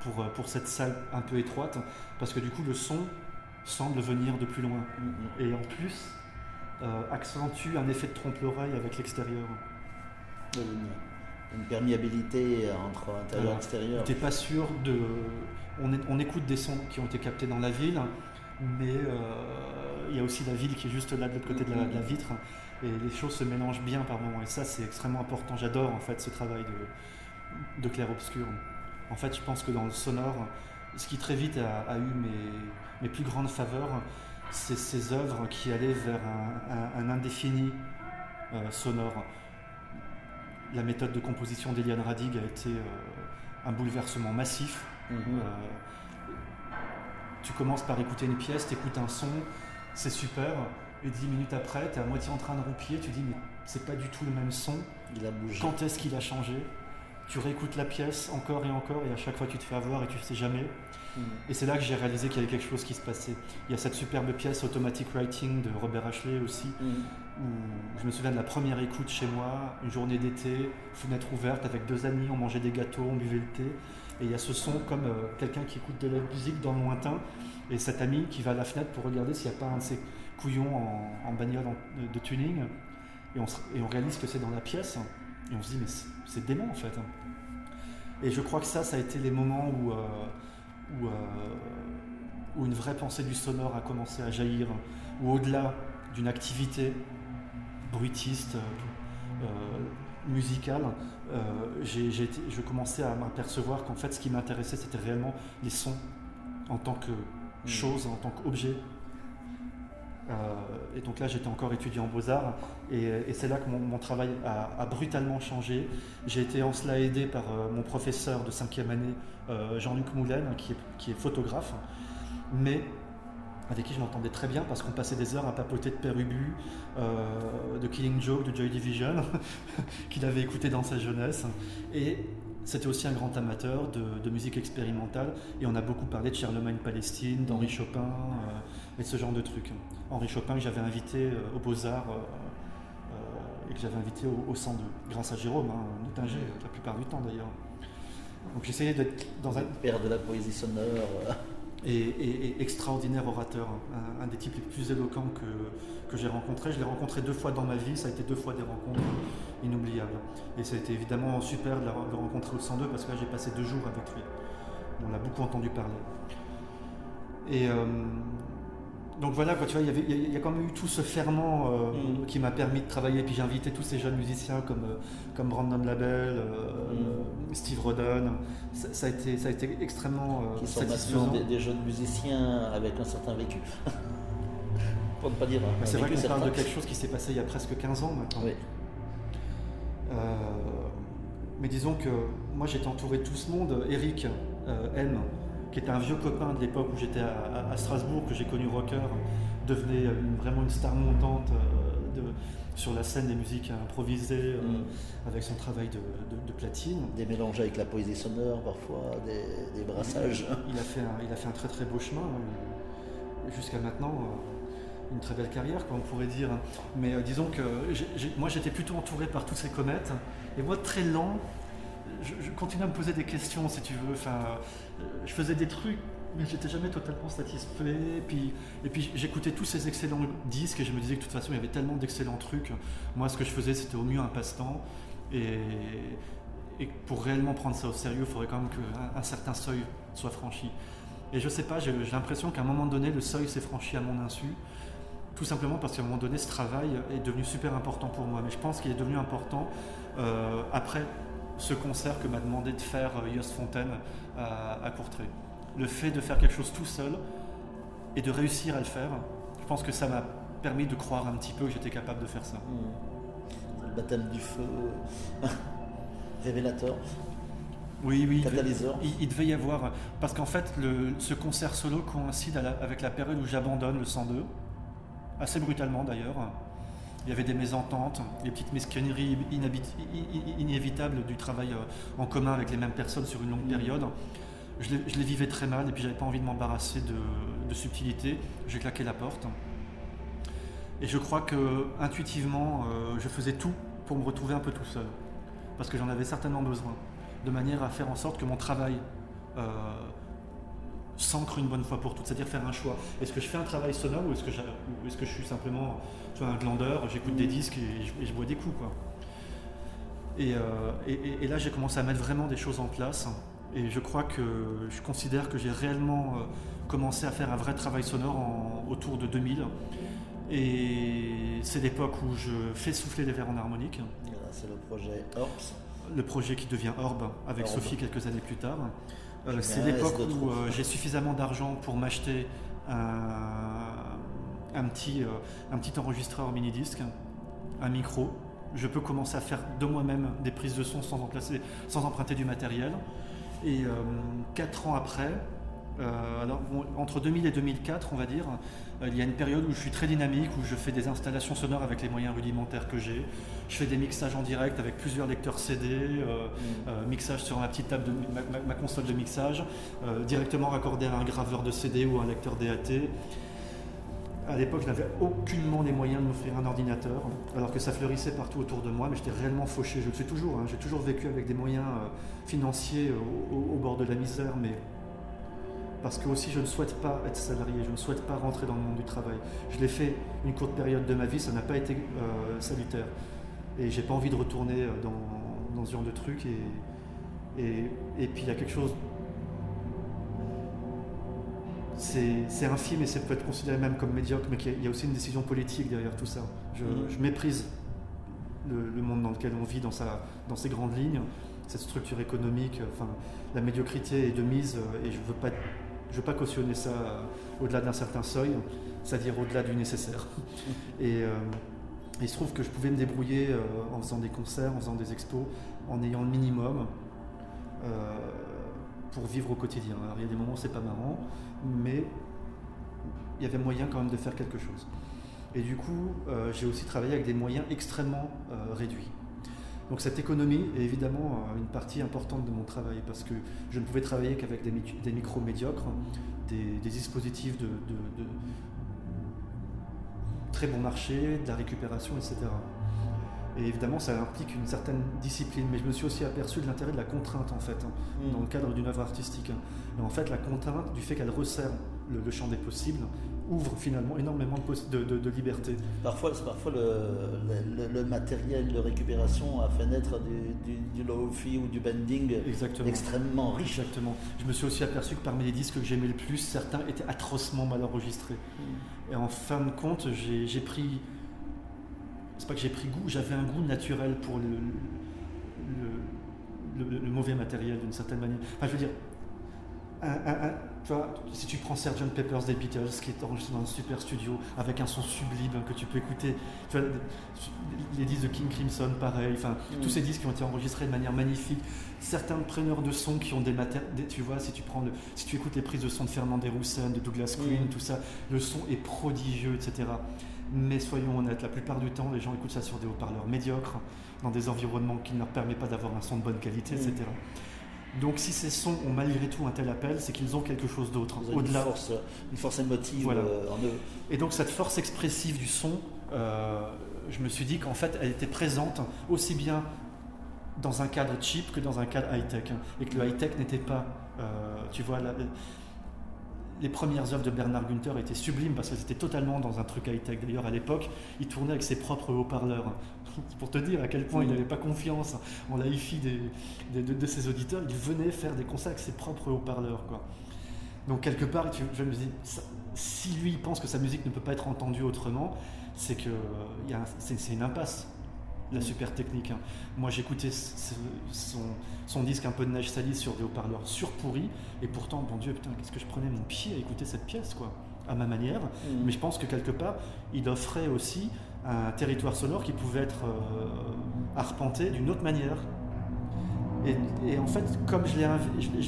pour, pour cette salle un peu étroite, parce que du coup le son semble venir de plus loin. Et en plus, euh, accentue un effet de trompe-l'oreille avec l'extérieur. Une, perméabilité entre intérieur et extérieur. Tu n'es pas sûr de. On, écoute des sons qui ont été captés dans la ville, mais euh, il y a aussi la ville qui est juste là de l'autre côté de, la, vitre. Et les choses se mélangent bien par moments. Et ça, c'est extrêmement important. J'adore en fait ce travail de, de clair-obscur. En fait, je pense que dans le sonore, ce qui très vite a, eu mes, mes plus grandes faveurs, c'est ces œuvres qui allaient vers un, indéfini euh, sonore. La méthode de composition d'Eliane Radig a été euh, un bouleversement massif. Mhm. Euh, tu commences par écouter une pièce, tu écoutes un son, c'est super, et dix minutes après, tu es à moitié en train de roupiller, tu dis mais c'est pas du tout le même son. Il a bougé. Quand est-ce qu'il a changé? Tu réécoutes la pièce encore et encore, et à chaque fois tu te fais avoir et tu ne sais jamais. Mm. Et c'est là que j'ai réalisé qu'il y avait quelque chose qui se passait. Il y a cette superbe pièce Automatic Writing de Robert Ashley aussi, mm. où je me souviens de la première écoute chez moi, une journée d'été, fenêtre ouverte avec deux amis, on mangeait des gâteaux, on buvait le thé, et il y a ce son comme euh, quelqu'un qui écoute de la musique dans le lointain, et cet ami qui va à la fenêtre pour regarder s'il n'y a pas un de ces couillons en, bagnole de, tuning, et on, et on réalise que c'est dans la pièce, et on se dit mais c'est dément en fait. Et je crois que ça, ça a été les moments où... Euh, où, euh, où, une vraie pensée du sonore a commencé à jaillir, où au-delà d'une activité bruitiste, euh, musicale, euh, je commençais à m'apercevoir qu'en fait ce qui m'intéressait c'était réellement les sons en tant que mmh. chose, en tant qu'objet et donc là, j'étais encore étudiant en beaux-arts, et, c'est là que mon, travail a, brutalement changé. J'ai été en cela aidé par euh, mon professeur de cinquième année, euh, Jean-Luc Moulin, qui est, photographe, mais avec qui je m'entendais très bien parce qu'on passait des heures à papoter de Père Ubu, de Killing Joke, de Joy Division, (laughs) qu'il avait écouté dans sa jeunesse. C'était aussi un grand amateur de, musique expérimentale, et on a beaucoup parlé de Charlemagne Palestine, d'Henri Chopin et de ce genre de trucs. Henri Chopin que j'avais invité euh, aux Beaux-Arts euh, euh, et que j'avais invité au, 102, grâce à Jérôme, hein, la plupart du temps d'ailleurs. Donc j'essayais d'être dans un. Père de la poésie sonore. Et, extraordinaire orateur, hein. un, des types les plus éloquents que, que j'ai rencontré. Je l'ai rencontré deux fois dans ma vie, ça a été deux fois des rencontres inoubliables. Et ça a été évidemment super de le rencontrer au 102 parce que là j'ai passé deux jours avec lui. On a beaucoup entendu parler. Et donc voilà, quoi, tu vois, il y, a quand même eu tout ce ferment euh, mm. qui m'a permis de travailler. Puis j'ai invité tous ces jeunes musiciens comme, euh, comme Brandon Labelle, euh, mm. Steve Rodden. Ça, a été, ça a été extrêmement qui sont satisfaisant. Des, des, jeunes musiciens avec un certain vécu. (laughs) Pour ne pas dire. C'est vrai qu'on parle de quelque chose qui s'est passé il y a presque 15 ans maintenant. Oui. mais disons que moi j'étais entouré de tout ce monde. Eric M qui était un vieux copain de l'époque où j'étais à, Strasbourg, que j'ai connu rocker, devenait vraiment une star montante euh, sur la scène des musiques improvisées, euh, mm. avec son travail de, platine. Des mélanges avec la poésie sonore parfois, des, brassages. Il, a fait un, il a fait un très très beau chemin, hein. jusqu'à maintenant euh, une très belle carrière, comme on pourrait dire. Mais disons que moi j'étais plutôt entouré par toutes ces comètes, et moi très lent, je, continue à me poser des questions si tu veux. Enfin, je faisais des trucs, mais j'étais jamais totalement satisfait. Et puis, et puis j'écoutais tous ces excellents disques et je me disais que de toute façon, il y avait tellement d'excellents trucs. Moi, ce que je faisais, c'était au mieux un passe-temps. Et, pour réellement prendre ça au sérieux, il faudrait quand même qu'un un certain seuil soit franchi. Et je sais pas, j'ai l'impression qu'à un moment donné, le seuil s'est franchi à mon insu. Tout simplement parce qu'à un moment donné, ce travail est devenu super important pour moi. Mais je pense qu'il est devenu important euh, après ce concert que m'a demandé de faire euh, Yost Fontaine à, Courtrai. Le fait de faire quelque chose tout seul et de réussir à le faire, je pense que ça m'a permis de croire un petit peu que j'étais capable de faire ça. Mmh. Le baptême du feu, (laughs) révélateur. Oui, oui, il, il, devait y avoir. Parce qu'en fait, le, ce concert solo coïncide avec la période où j'abandonne le 102, assez brutalement d'ailleurs. Il y avait des mésententes, des petites mesquineries inévitables du travail euh, en commun avec les mêmes personnes sur une longue période. Je les, vivais très mal et puis j'avais pas envie de m'embarrasser de, subtilité. J'ai claqué la porte. Et je crois que intuitivement, euh, je faisais tout pour me retrouver un peu tout seul. Parce que j'en avais certainement besoin. De manière à faire en sorte que mon travail euh, s'ancre une bonne fois pour toutes, c'est-à-dire faire un choix. Est-ce que je fais un travail sonore ou est-ce que, est que, je suis simplement un glandeur, j'écoute des disques et je, bois des coups. Quoi. Euh, et, et, là, j'ai commencé à mettre vraiment des choses en place. Et je crois que je considère que j'ai réellement euh, commencé à faire un vrai travail sonore en, autour de 2000. Et c'est l'époque où je fais souffler les verres en harmonique. C'est le projet Orbs. Le projet qui devient Orb avec Sophie quelques années plus tard. Euh, c'est l'époque où j'ai suffisamment d'argent pour m'acheter un, un petit, euh, un petit enregistreur mini-disque, un micro. Je peux commencer à faire de moi-même des prises de son sans, sans emprunter du matériel. Et euh, quatre ans après, euh, alors, entre 2000 et 2004, on va dire, euh, il y a une période où je suis très dynamique, où je fais des installations sonores avec les moyens rudimentaires que j'ai. Je fais des mixages en direct avec plusieurs lecteurs CD, euh, mm. mixage sur ma petite table, de, ma, console de mixage, directement raccordé à un graveur de CD ou un lecteur DAT. À l'époque, je n'avais aucunement les moyens de m'offrir un ordinateur, alors que ça fleurissait partout autour de moi, mais j'étais réellement fauché. Je le suis toujours. Hein. J'ai toujours vécu avec des moyens financiers au, bord de la misère, mais parce que aussi je ne souhaite pas être salarié, je ne souhaite pas rentrer dans le monde du travail. Je l'ai fait une courte période de ma vie, ça n'a pas été euh, salutaire. Et j'ai pas envie de retourner euh, dans, ce genre de truc. Et, et, puis il y a quelque chose. C'est infime et ça peut être considéré même comme médiocre, mais il y, a aussi une décision politique derrière tout ça. Je, mm. méprise le, monde dans lequel on vit dans, sa, dans ses grandes lignes, cette structure économique. Enfin, la médiocrité est de mise euh, et je veux pas je ne veux pas cautionner ça euh, au-delà d'un certain seuil, c'est-à-dire au-delà du nécessaire. (laughs) Et, euh, il se trouve que je pouvais me débrouiller euh, en faisant des concerts, en faisant des expos, en ayant le minimum pour vivre au quotidien. Alors il y a des moments où c'est pas marrant, mais il y avait moyen quand même de faire quelque chose. Et du coup, j'ai aussi travaillé avec des moyens extrêmement réduits. Donc cette économie est évidemment euh, une partie importante de mon travail parce que je ne pouvais travailler qu'avec des, micros médiocres, des, dispositifs de, très bon marché, de la récupération, etc. Et évidemment, ça implique une certaine discipline, mais je me suis aussi aperçu de l'intérêt de la contrainte, en fait, hein, mm. dans le cadre d'une œuvre artistique. Et en fait, la contrainte, du fait qu'elle resserre le, champ des possibles, ouvre finalement énormément de, de, liberté. Parfois, parfois le, matériel de récupération a fait naître du, du, low-fi ou du bending extrêmement riche. Exactement. Je me suis aussi aperçu que parmi les disques que j'aimais le plus, certains étaient atrocement mal enregistrés. Hmm. Et en fin de compte, j'ai pris. C'est pas que j'ai pris goût, j'avais un goût naturel pour le, le, mauvais matériel d'une certaine manière. Enfin, je veux dire, un, tu vois, si tu prends Sgt Peppers des Beatles, qui est enregistré dans un super studio, avec un son sublime que tu peux écouter, tu vois, les disques de King Crimson, pareil, enfin, mm. tous ces disques qui ont été enregistrés de manière magnifique. Certains preneurs de son qui ont des matériaux, tu vois, si tu, prends le, si tu écoutes les prises de son de Fernand Roussen, de Douglas Queen, mm. tout ça, le son est prodigieux, etc. Mais soyons honnêtes, la plupart du temps, les gens écoutent ça sur des haut-parleurs médiocres, dans des environnements qui ne leur permettent pas d'avoir un son de bonne qualité, etc. Donc si ces sons ont malgré tout un tel appel, c'est qu'ils ont quelque chose d'autre. Au-delà. Une force, une force émotive euh, en eux. Et donc cette force expressive du son, euh, je me suis dit qu'en fait elle était présente aussi bien dans un cadre cheap que dans un cadre high-tech. et que le high-tech n'était pas, euh, tu vois, les premières œuvres de Bernard Günther étaient sublimes parce qu'elles étaient totalement dans un truc high-tech. D'ailleurs, à l'époque, il tournait avec ses propres haut-parleurs. (laughs) Pour te dire à quel point il n'avait pas confiance en la hi-fi de, ses auditeurs, il venait faire des concerts avec ses propres haut-parleurs. Donc, quelque part, je me dis, si lui pense que sa musique ne peut pas être entendue autrement, c'est que c'est une impasse la super technique. Hein. Moi, j'écoutais son, disque un peu de neige salisse sur des haut-parleurs surpourris, et pourtant, bon Dieu, putain, qu'est-ce que je prenais mon pied à écouter cette pièce, quoi, à ma manière. Mm. Mais je pense que quelque part, il offrait aussi un territoire sonore qui pouvait être euh, arpenté d'une autre manière. Et, en fait, comme je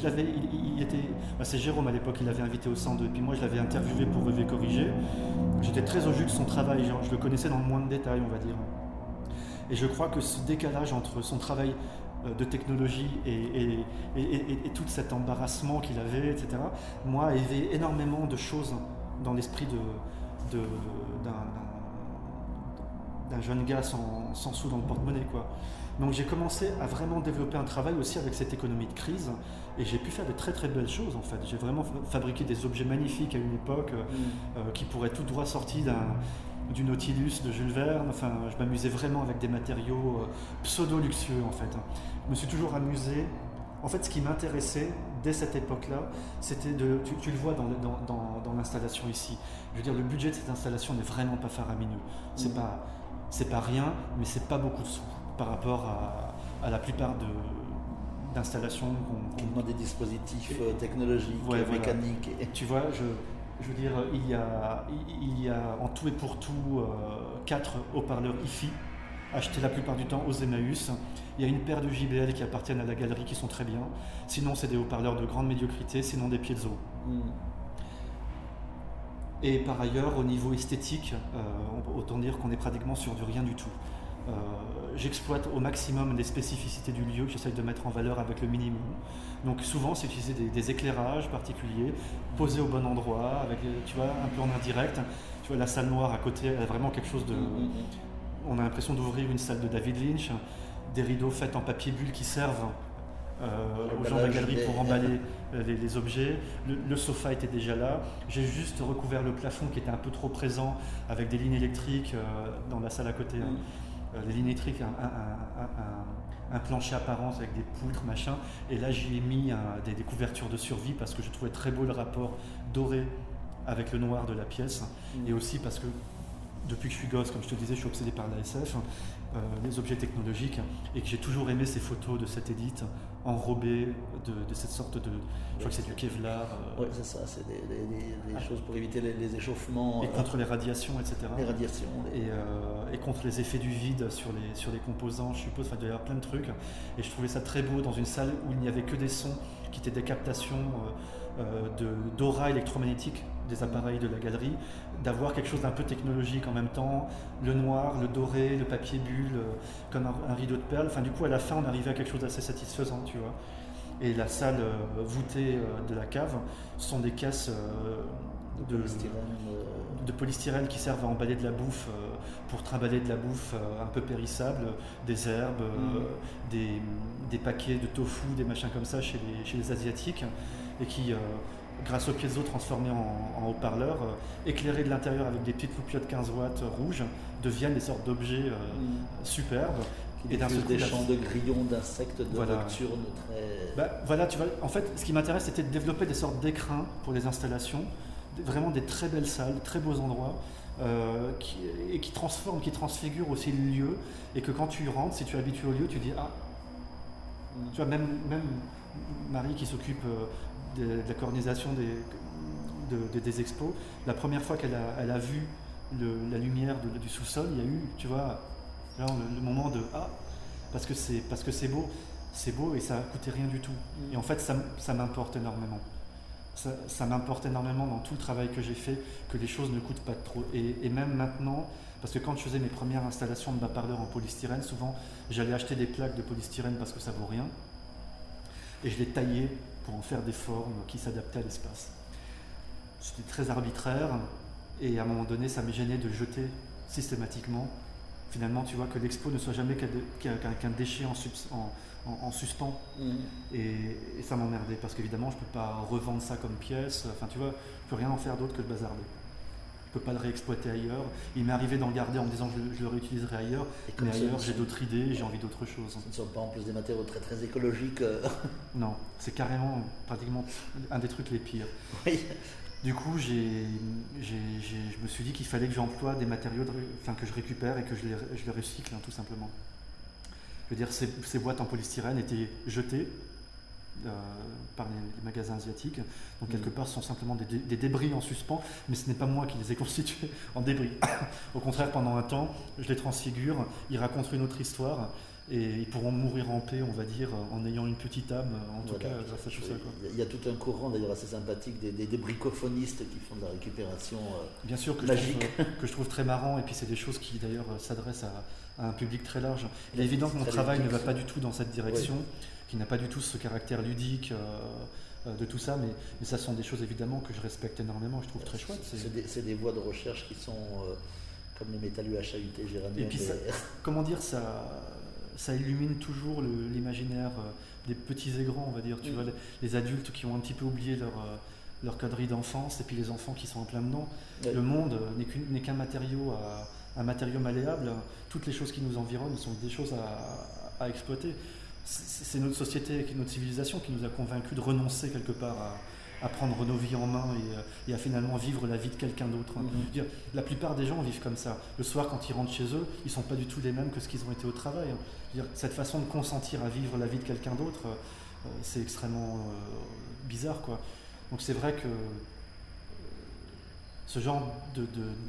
l'avais, il, était, bah, c'est Jérôme à l'époque, il l'avait invité au 102, puis moi je l'avais interviewé pour Rêver Corriger. J'étais très au jus de son travail, je le connaissais dans le moins de détails, on va dire. Et je crois que ce décalage entre son travail euh, de technologie et, tout cet embarrassement qu'il avait, etc., moi, éveillé énormément de choses dans l'esprit de, d'un, jeune gars sans, sous dans le porte-monnaie. Quoi. Donc j'ai commencé à vraiment développer un travail aussi avec cette économie de crise et j'ai pu faire de très très belles choses en fait. J'ai vraiment fabriqué des objets magnifiques à une époque euh, mm. euh, qui pourraient tout droit sortir d'un, du Nautilus de Jules Verne. Enfin, je m'amusais vraiment avec des matériaux euh, pseudo-luxueux en fait. Je me suis toujours amusé. En fait, ce qui m'intéressait dès cette époque-là, c'était de. Tu, le vois dans, dans, l'installation ici. Je veux dire, le budget de cette installation n'est vraiment pas faramineux. C'est mm. pas, c'est pas rien, mais c'est pas beaucoup de sous par rapport à, la plupart de d'installations qu'on des dispositifs euh, technologiques, mécaniques. Tu vois, je, je veux dire, il y a, il y a en tout et pour tout euh, quatre haut-parleurs IFI achetés la plupart du temps aux Emmaüs. Il y a une paire de JBL qui appartiennent à la galerie qui sont très bien. Sinon, c'est des haut-parleurs de grande médiocrité, sinon des piezo. Mm. Et par ailleurs, au niveau esthétique, euh, autant dire qu'on est pratiquement sur du rien du tout. Euh, j'exploite au maximum les spécificités du lieu que j'essaye de mettre en valeur avec le minimum. Donc souvent, c'est utiliser des, éclairages particuliers, posés au bon endroit, avec, tu vois, un peu en indirect. Tu vois, la salle noire à côté, elle a vraiment quelque chose de... Mm, mm, mm. On a l'impression d'ouvrir une salle de David Lynch, des rideaux faits en papier bulle qui servent euh, aux gens de la galerie pour emballer (laughs) euh, les, objets. Le, sofa était déjà là. J'ai juste recouvert le plafond qui était un peu trop présent avec des lignes électriques dans la salle à côté. Hein. Euh, les lignes électriques, un, plancher apparent avec des poutres, machin. Et là, j'y ai mis des, couvertures de survie parce que je trouvais très beau le rapport doré avec le noir de la pièce. Mm. Et aussi parce que depuis que je suis gosse, comme je te disais, je suis obsédé par la SF. Euh, les objets technologiques et que j'ai toujours aimé ces photos de cette édite enrobée de, cette sorte de. Je crois que c'est du Kevlar. Euh, oui, c'est ça, c'est des, ah. choses pour éviter les, échauffements. Et contre les radiations, etc. Les radiations. Euh, et, contre les effets du vide sur les, sur les composants, je suppose, il doit y avoir plein de trucs. Et je trouvais ça très beau dans une salle où il n'y avait que des sons qui étaient des captations d'aura électromagnétique des appareils de la galerie, d'avoir quelque chose d'un peu technologique en même temps, le noir, le doré, le papier bulle, euh, comme un, rideau de perles. Enfin, du coup, à la fin, on arrivait à quelque chose d'assez satisfaisant, tu vois. Et la salle euh, voûtée euh, de la cave sont des caisses de, de, polystyrène qui servent à emballer de la bouffe, pour trimballer de la bouffe un peu périssable, des herbes, mm. des, des, paquets de tofu, des machins comme ça chez les, chez les Asiatiques, et qui grâce au piezo transformé en, haut-parleur, euh, éclairés de l'intérieur avec des petites loupiottes 15 watts rouges, deviennent des sortes d'objets euh, mm. superbes. et d'un des champs de grillons, d'insectes, de voilà. nocturnes très. Bah, voilà, tu vois, en fait, ce qui m'intéresse, c'était de développer des sortes d'écrins pour les installations, vraiment des très belles salles, très beaux endroits. Euh, qui, et qui transforment, qui transfigurent aussi le lieu, et que quand tu rentres, si tu es habitué au lieu, tu dis Ah, mm. tu vois, même, même Marie qui s'occupe de, la coordination des, des expos, la première fois qu'elle a, elle a vu la lumière du sous-sol, il y a eu, tu vois, le, moment de Ah, parce que c'est parce que c'est beau, c'est beau et ça coûté rien du tout. Et en fait, ça, ça m'importe énormément. Ça, ça m'importe énormément dans tout le travail que j'ai fait, que les choses ne coûtent pas trop. Et, et, même maintenant, parce que quand je faisais mes premières installations de ma parleur en polystyrène, souvent j'allais acheter des plaques de polystyrène parce que ça vaut rien. Et je les taillais pour en faire des formes qui s'adaptaient à l'espace. C'était très arbitraire et à un moment donné, ça m'est gêné de jeter systématiquement. Finalement, tu vois, que l'expo ne soit jamais qu'un déchet en, suspens. Mmh. Et, ça m'emmerdait parce qu'évidemment, je ne peux pas revendre ça comme pièce. Enfin, tu vois, je ne peux rien en faire d'autre que de bazarder peux pas le réexploiter ailleurs. Il m'est arrivé d'en garder en me disant que je, le réutiliserai ailleurs, mais ailleurs j'ai d'autres idées, j'ai envie d'autre chose. Ce ne sont pas en plus des matériaux très très écologiques. Euh. Non, c'est carrément pratiquement un des trucs les pires. Du coup, j'ai, je me suis dit qu'il fallait que j'emploie des matériaux enfin, que je récupère et que je les, je les recycle, hein, tout simplement. Je veux dire, ces, ces boîtes en polystyrène étaient jetées, euh, par les, magasins asiatiques. Donc quelque mm. part, ce sont simplement des, débris en suspens, mais ce n'est pas moi qui les ai (laughs) constitués en débris. Au contraire, pendant un temps, je les transfigure, ils racontent une autre histoire, et ils pourront mourir en paix, on va dire, en ayant une petite âme, en tout cas, grâce à tout ça. Il y a tout un courant d'ailleurs assez sympathique des, des, bricophonistes qui font de la récupération euh, Bien sûr, que magique. Je trouve, que je trouve très marrant, et puis c'est des choses qui d'ailleurs s'adressent à, un public très large. Il est évident que mon travail ne va pas du tout dans cette direction qui n'a pas du tout ce caractère ludique euh, euh, de tout ça, mais, mais, ça sont des choses évidemment que je respecte énormément, je trouve très chouette. C'est des, voies de recherche qui sont euh, comme les métal UHAUT, Gérard. Et puis, ça, comment dire, ça, ça illumine toujours l'imaginaire des petits et grands, on va dire. Tu mm. vois, les, adultes qui ont un petit peu oublié leur, leur quadrille d'enfance, et puis les enfants qui sont en plein dedans. Le monde n'est qu'un matériau, un matériau malléable. Toutes les choses qui nous environnent sont des choses à, à exploiter c'est notre société, notre civilisation qui nous a convaincus de renoncer quelque part à, prendre nos vies en main et, à finalement vivre la vie de quelqu'un d'autre. Mm-hmm. La plupart des gens vivent comme ça. Le soir, quand ils rentrent chez eux, ils ne sont pas du tout les mêmes que ce qu'ils ont été au travail. cette façon de consentir à vivre la vie de quelqu'un d'autre, euh, c'est extrêmement euh, bizarre. Quoi. Donc c'est vrai que ce genre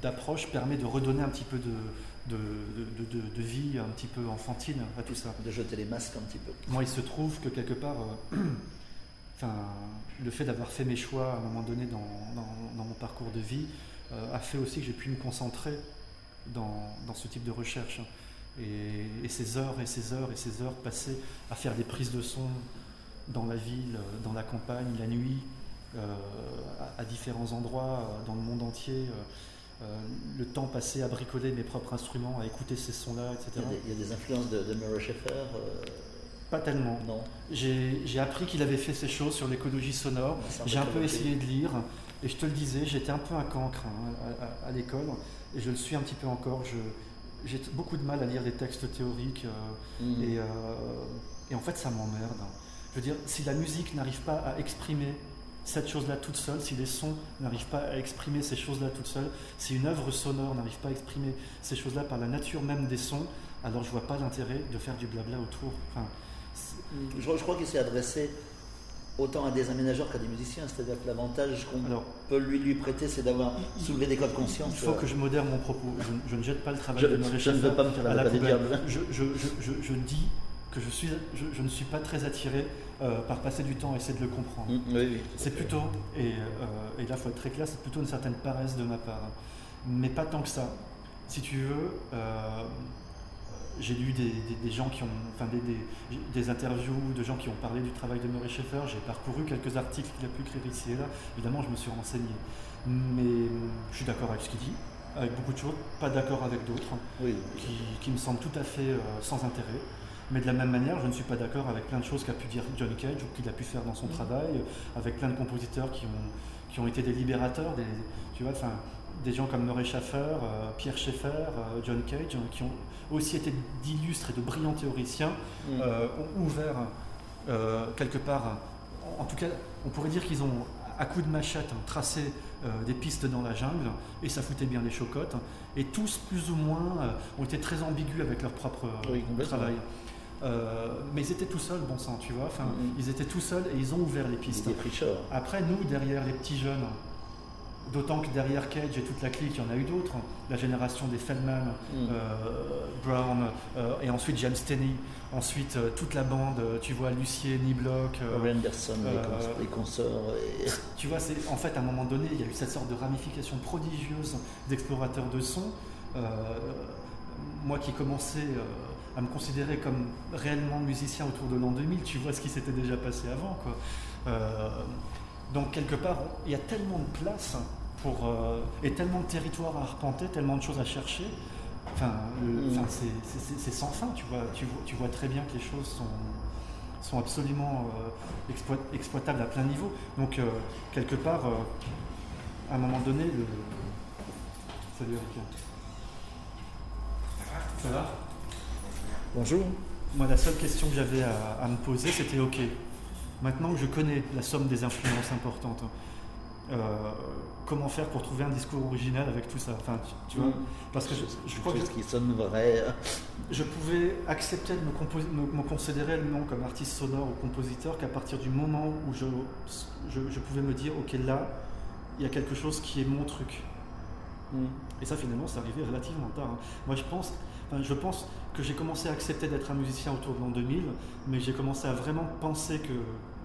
d'approche permet de redonner un petit peu de, de, vie un petit peu enfantine à tout ça. De jeter les masques un petit peu. Moi, il se trouve que quelque part, euh, (clears throat) enfin, le fait d'avoir fait mes choix à un moment donné dans, mon parcours de vie euh, a fait aussi que j'ai pu me concentrer dans, ce type de recherche. Et, ces heures et ces heures et ces heures passées à faire des prises de son dans la ville, dans la campagne, la nuit, euh, à, différents endroits euh, dans le monde entier. Euh, le temps passé à bricoler mes propres instruments, à écouter ces sons-là, etc. Il y, a des, influences de, de Murray Schaeffer Pas tellement. Non. J'ai appris qu'il avait fait ces choses sur l'écologie sonore. J'ai un peu essayé de lire. Et je te le disais, j'étais un peu un cancre hein, à, l'école. Et je le suis un petit peu encore. J'ai beaucoup de mal à lire des textes théoriques. Mm. et, et, en fait, ça m'emmerde. Je veux dire, si la musique n'arrive pas à exprimer cette chose-là toute seule, si les sons n'arrivent pas à exprimer ces choses-là toute seule, si une œuvre sonore n'arrive pas à exprimer ces choses-là par la nature même des sons, alors je vois pas l'intérêt de faire du blabla autour. Enfin, je, crois qu'il s'est adressé autant à des aménageurs qu'à des musiciens, c'est-à-dire que l'avantage qu'on peut lui, lui prêter, c'est d'avoir soulevé des codes de conscience. Il faut que je modère mon propos. Je, ne jette pas le travail de Maurice Je ne veux pas me faire la, Je, je, dis que je, suis, je, ne suis pas très attiré euh, par passer du temps à essayer de le comprendre. Mm, c'est plutôt, et, euh, et là il faut être très clair, c'est plutôt une certaine paresse de ma part. Mais pas tant que ça. Si tu veux, euh, j'ai lu des, gens qui ont, enfin des, des, interviews de gens qui ont parlé du travail de Murray Schaeffer, j'ai parcouru quelques articles qu'il a pu écrire ici et là, évidemment je me suis renseigné. Mais je suis d'accord avec ce qu'il dit, avec beaucoup de choses, pas d'accord avec d'autres, qui, qui, me semblent tout à fait sans intérêt. Mais de la même manière, je ne suis pas d'accord avec plein de choses qu'a pu dire John Cage ou qu'il a pu faire dans son mm. travail, avec plein de compositeurs qui ont, qui ont été des libérateurs, des, tu vois, enfin, des gens comme Murray Schaffer, euh, Pierre Schaeffer, euh, John Cage, qui ont aussi été d'illustres et de brillants théoriciens, mm. euh, ont ouvert quelque part, en tout cas, on pourrait dire qu'ils ont, à coups de machette, tracé des pistes dans la jungle, et ça foutait bien les chocottes, et tous, plus ou moins, ont été très ambigus avec leur propre travail. Euh, mais ils étaient tout seuls, bon sang, tu vois. Enfin, mm-hmm. Ils étaient tout seuls et ils ont ouvert les pistes. Après, nous, derrière les petits jeunes, d'autant que derrière Cage et toute la clique, il y en a eu d'autres. La génération des Feldman, mm. euh, Brown, euh, et ensuite James Tenney. Ensuite, toute la bande, tu vois, Lucier, Niblock. Anderson, les, consorts. (laughs) Tu vois, c'est, en fait, à un moment donné, il y a eu cette sorte de ramification prodigieuse d'explorateurs de son. moi qui commençais à me considérer comme réellement musicien autour de l'an 2000, tu vois ce qui s'était déjà passé avant. Quoi. Euh, donc quelque part, il y a tellement de place pour, euh, et tellement de territoires à arpenter, tellement de choses à chercher. Enfin, mm. c'est sans fin, tu vois, tu, tu, vois très bien que les choses sont, sont absolument euh, exploitables à plein niveau. Donc quelque part, à un moment donné, le... Salut Erika. Ça va? Bonjour. Moi, la seule question que j'avais à, me poser, c'était OK, maintenant que je connais la somme des influences importantes, euh, comment faire pour trouver un discours original avec tout ça? Enfin, tu, vois, mm. parce que je, crois que ce qui sonne vrai. Je pouvais accepter de me, considérer non comme artiste sonore ou compositeur qu'à partir du moment où je, je, pouvais me dire ok là, il y a quelque chose qui est mon truc. Mm. Et ça finalement, c'est arrivé relativement tard. Hein. Moi, je pense, je pense que j'ai commencé à accepter d'être un musicien autour de l'an 2000, mais j'ai commencé à vraiment penser que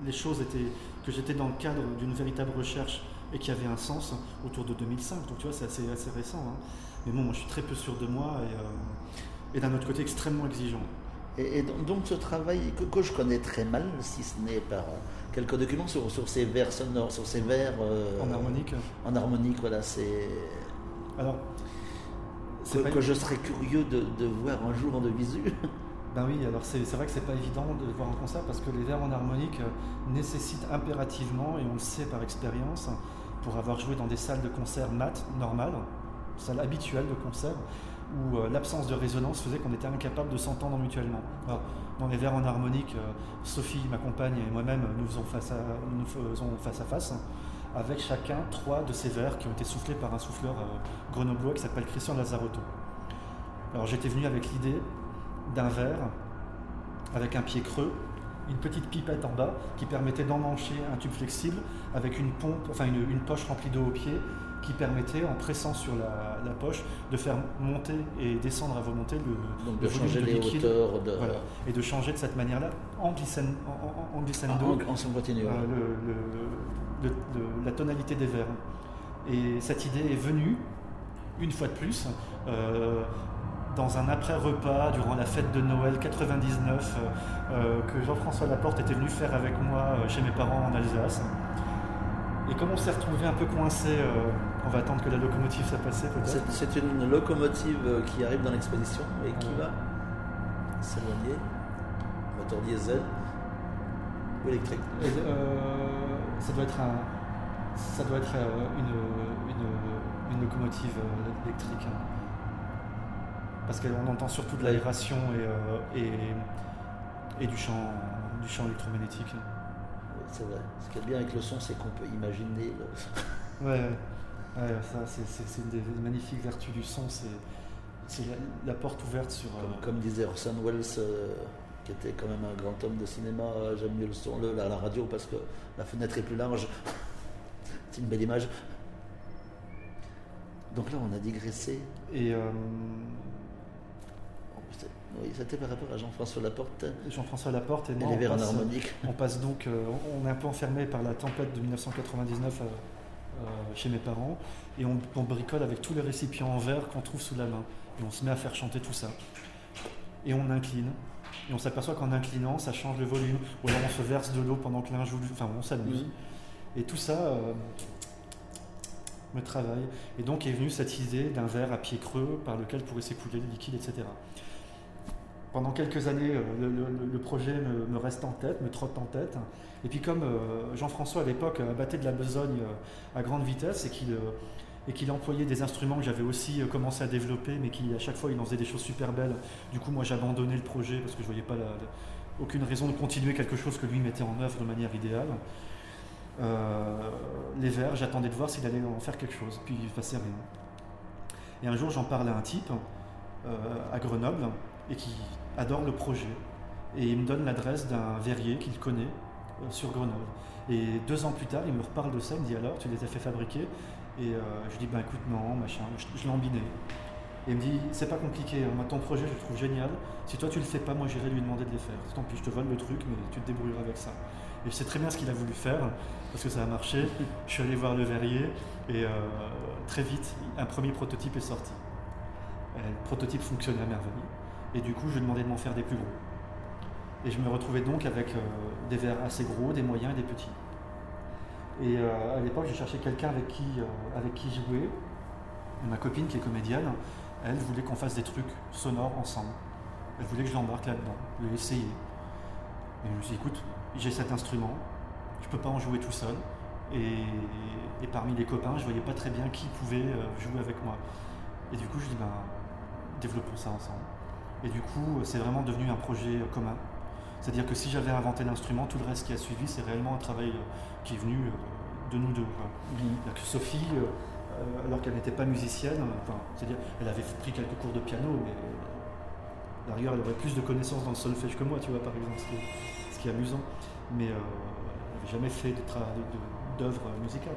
les choses étaient, que j'étais dans le cadre d'une véritable recherche et qu'il y avait un sens autour de 2005. Donc tu vois, c'est assez, assez, récent. Hein. Mais bon, moi je suis très peu sûr de moi et, euh, d'un autre côté extrêmement exigeant. Et, donc ce travail que, je connais très mal, si ce n'est par quelques documents sur, sur ces vers sonores, sur ces vers... Euh, en harmonique En harmonique, voilà, c'est... Alors, que, je serais curieux de, voir un jour en de visu. (laughs) Ben oui, alors c'est vrai que c'est pas évident de voir un concert parce que les vers en harmonique euh, nécessitent impérativement, et on le sait par expérience, pour avoir joué dans des salles de concert mat normales, salles habituelles de concert, où euh, l'absence de résonance faisait qu'on était incapable de s'entendre mutuellement. dans les vers en harmonique, euh, Sophie, ma compagne et moi-même, nous faisons face à face avec chacun trois de ces verres qui ont été soufflés par un souffleur euh, grenoblois qui s'appelle Christian Lazarotto. Alors j'étais venu avec l'idée d'un verre avec un pied creux, une petite pipette en bas qui permettait d'emmancher un tube flexible avec une pompe, enfin une, poche remplie d'eau au pied qui permettait, en pressant sur la, poche, de faire monter et descendre à volonté le, Donc de changer les liquide, hauteurs. De... et de changer de cette manière-là en, glissando, en, en, glissando ah, le, la tonalité des verres. Et cette idée est venue, une fois de plus, euh, dans un après-repas durant la fête de Noël 99 euh, que Jean-François Laporte était venu faire avec moi euh, chez mes parents en Alsace. Et comme on s'est retrouvé un peu coincé, on va attendre que la locomotive soit passée peut-être. C'est une locomotive qui arrive dans l'exposition et qui va s'éloigner. Moteur diesel ou électrique. ça doit être un, ça doit être une, une, locomotive électrique. Hein parce qu'on entend surtout de l'aération et, euh, et, du, champ, du champ électromagnétique. C'est vrai. Ce qui est bien avec le son, c'est qu'on peut imaginer. (laughs) ouais, ouais, ça, c'est, une des magnifiques vertus du son, c'est, la, porte ouverte sur. Euh, comme, disait Orson Welles, euh, qui était quand même un grand homme de cinéma, j'aime mieux le son, le, la, la radio parce que la fenêtre est plus large. (laughs) c'est une belle image. Donc là, on a digressé. Et oui, c'était par rapport à Jean-François Laporte. Jean-François Laporte et, moi, les on, passe, on passe donc, euh, on est un peu enfermé par la tempête de 1999 euh, euh, chez mes parents et on, bricole avec tous les récipients en verre qu'on trouve sous la main et on se met à faire chanter tout ça. Et on incline et on s'aperçoit qu'en inclinant, ça change le volume ou alors on se verse de l'eau pendant que l'un joue, enfin on s'amuse. Et tout ça me travaille. Et donc est venue cette idée d'un verre à pied creux par lequel pourrait s'écouler le liquide, etc pendant quelques années, euh, le, projet me, reste en tête, me trotte en tête. Et puis comme euh, Jean-François à l'époque battait de la besogne euh, à grande vitesse et qu'il employait des instruments que j'avais aussi commencé à développer, mais qui à chaque fois il en faisait des choses super belles. Du coup, moi j'abandonnais le projet parce que je voyais pas aucune raison de continuer quelque chose que lui mettait en œuvre de manière idéale. les vers, j'attendais de voir s'il allait en faire quelque chose, puis il ne passait rien. Et un jour, j'en parle à un type à Grenoble et qui adore le projet. Et il me donne l'adresse d'un verrier qu'il connaît euh, sur Grenoble. Et deux ans plus tard, il me reparle de ça, il me dit alors, tu les as fait fabriquer? Et euh, je lui dis, ben écoute, non, machin, je, je l'ai embiné. Et il me dit, c'est pas compliqué, hein. moi ton projet je le trouve génial. Si toi tu le fais pas, moi j'irai lui demander de les faire. Tant pis, je te vole le truc, mais tu te débrouilleras avec ça. Et je sais très bien ce qu'il a voulu faire, parce que ça a marché. (laughs) Je suis allé voir le verrier, et euh, très vite, un premier prototype est sorti. le prototype fonctionnait à merveille. Et du coup, je demandais de m'en faire des plus gros. Et je me retrouvais donc avec euh, des verres assez gros, des moyens et des petits. Et euh, à l'époque, j'ai cherché quelqu'un avec qui, euh, avec qui jouer. ma copine, qui est comédienne, elle voulait qu'on fasse des trucs sonores ensemble. Elle voulait que je l'embarque là-dedans, l'essayer. Et je me suis dit, écoute, j'ai cet instrument, je ne peux pas en jouer tout seul. Et, et, parmi les copains, je ne voyais pas très bien qui pouvait jouer avec moi. Et du coup, je dis, ben, développons ça ensemble. Et du coup, c'est vraiment devenu un projet commun. C'est-à-dire que si j'avais inventé l'instrument, tout le reste qui a suivi, c'est réellement un travail euh, qui est venu euh, de nous deux. Que Sophie, euh, alors qu'elle n'était pas musicienne, c'est-à-dire elle avait pris quelques cours de piano, mais d'ailleurs elle aurait plus de connaissances dans le solfège que moi, tu vois, par exemple, ce qui est, amusant. Mais elle n'avait jamais fait d'œuvre musicale.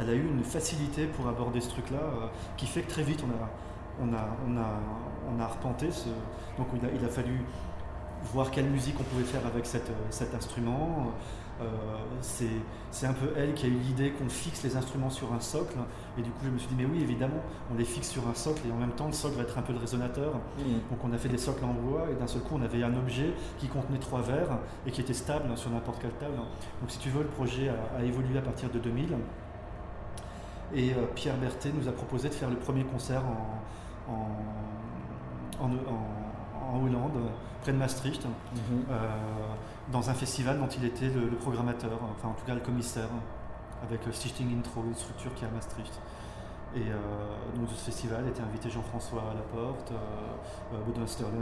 Elle a eu une facilité pour aborder ce truc-là qui fait que très vite on a, on a, on a, on a arpenté. Ce... Donc il a, fallu voir quelle musique on pouvait faire avec cet instrument. Euh, c'est un peu elle qui a eu l'idée qu'on fixe les instruments sur un socle. Et du coup, je me suis dit, mais oui, évidemment, on les fixe sur un socle et en même temps, le socle va être un peu le résonateur. Mmh. Donc, on a fait des socles en bois et d'un seul coup, on avait un objet qui contenait trois verres et qui était stable sur n'importe quelle table. Donc, si tu veux, le projet a, évolué à partir de 2000. Et euh, Pierre Berthet nous a proposé de faire le premier concert en, en, Hollande, près de Maastricht, mhm. euh, dans un festival dont il était le, programmateur, enfin en tout cas le commissaire, avec Stichting Intro, une structure qui est à Maastricht. Et euh, donc, ce festival était invité Jean-François Laporte, euh, euh Baudouin Sterling,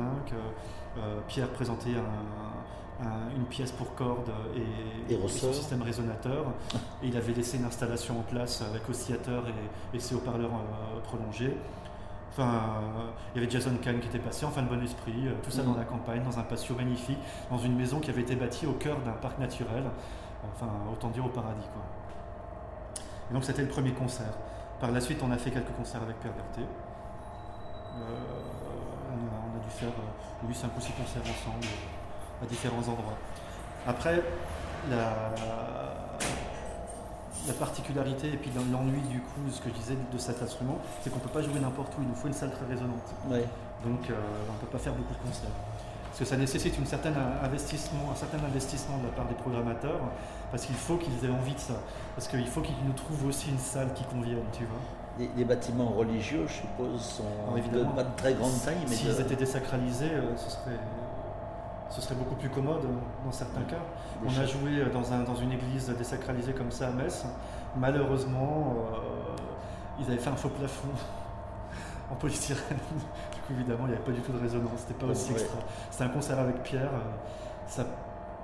Pierre présentait une pièce pour cordes et, et, son système résonateur. Et il avait laissé une installation en place avec oscillateur et, et ses haut-parleurs prolongés. Enfin, il y avait Jason Kahn qui était passé, enfin le bon esprit, euh, tout ça dans mm. la campagne, dans un patio magnifique, dans une maison qui avait été bâtie au cœur d'un parc naturel, enfin autant dire au paradis quoi. Et donc c'était le premier concert. Par la suite, on a fait quelques concerts avec Berthet. Euh, on, a, dû faire euh, 5 ou 6 concerts ensemble à différents endroits. Après, la, la particularité et puis l'ennui du coup, ce que je disais de cet instrument, c'est qu'on ne peut pas jouer n'importe où, il nous faut une salle très résonante. Donc euh, on ne peut pas faire beaucoup de concerts. Parce que ça nécessite un certain investissement, un certain investissement de la part des programmateurs, parce qu'il faut qu'ils aient envie de ça. Parce qu'il faut qu'ils nous trouvent aussi une salle qui convienne, tu vois. Les, bâtiments religieux, je suppose, sont évidemment, pas de très grande taille. Mais S'ils étaient désacralisés, euh, ce serait ce serait beaucoup plus commode dans certains cas. On a joué dans, un, dans une église désacralisée comme ça à Metz. Malheureusement, euh, ils avaient fait un faux plafond (laughs) en polystyrène. du coup, évidemment, il n'y avait pas du tout de résonance. C'était pas aussi extra. C'était un concert avec Pierre. Euh, ça,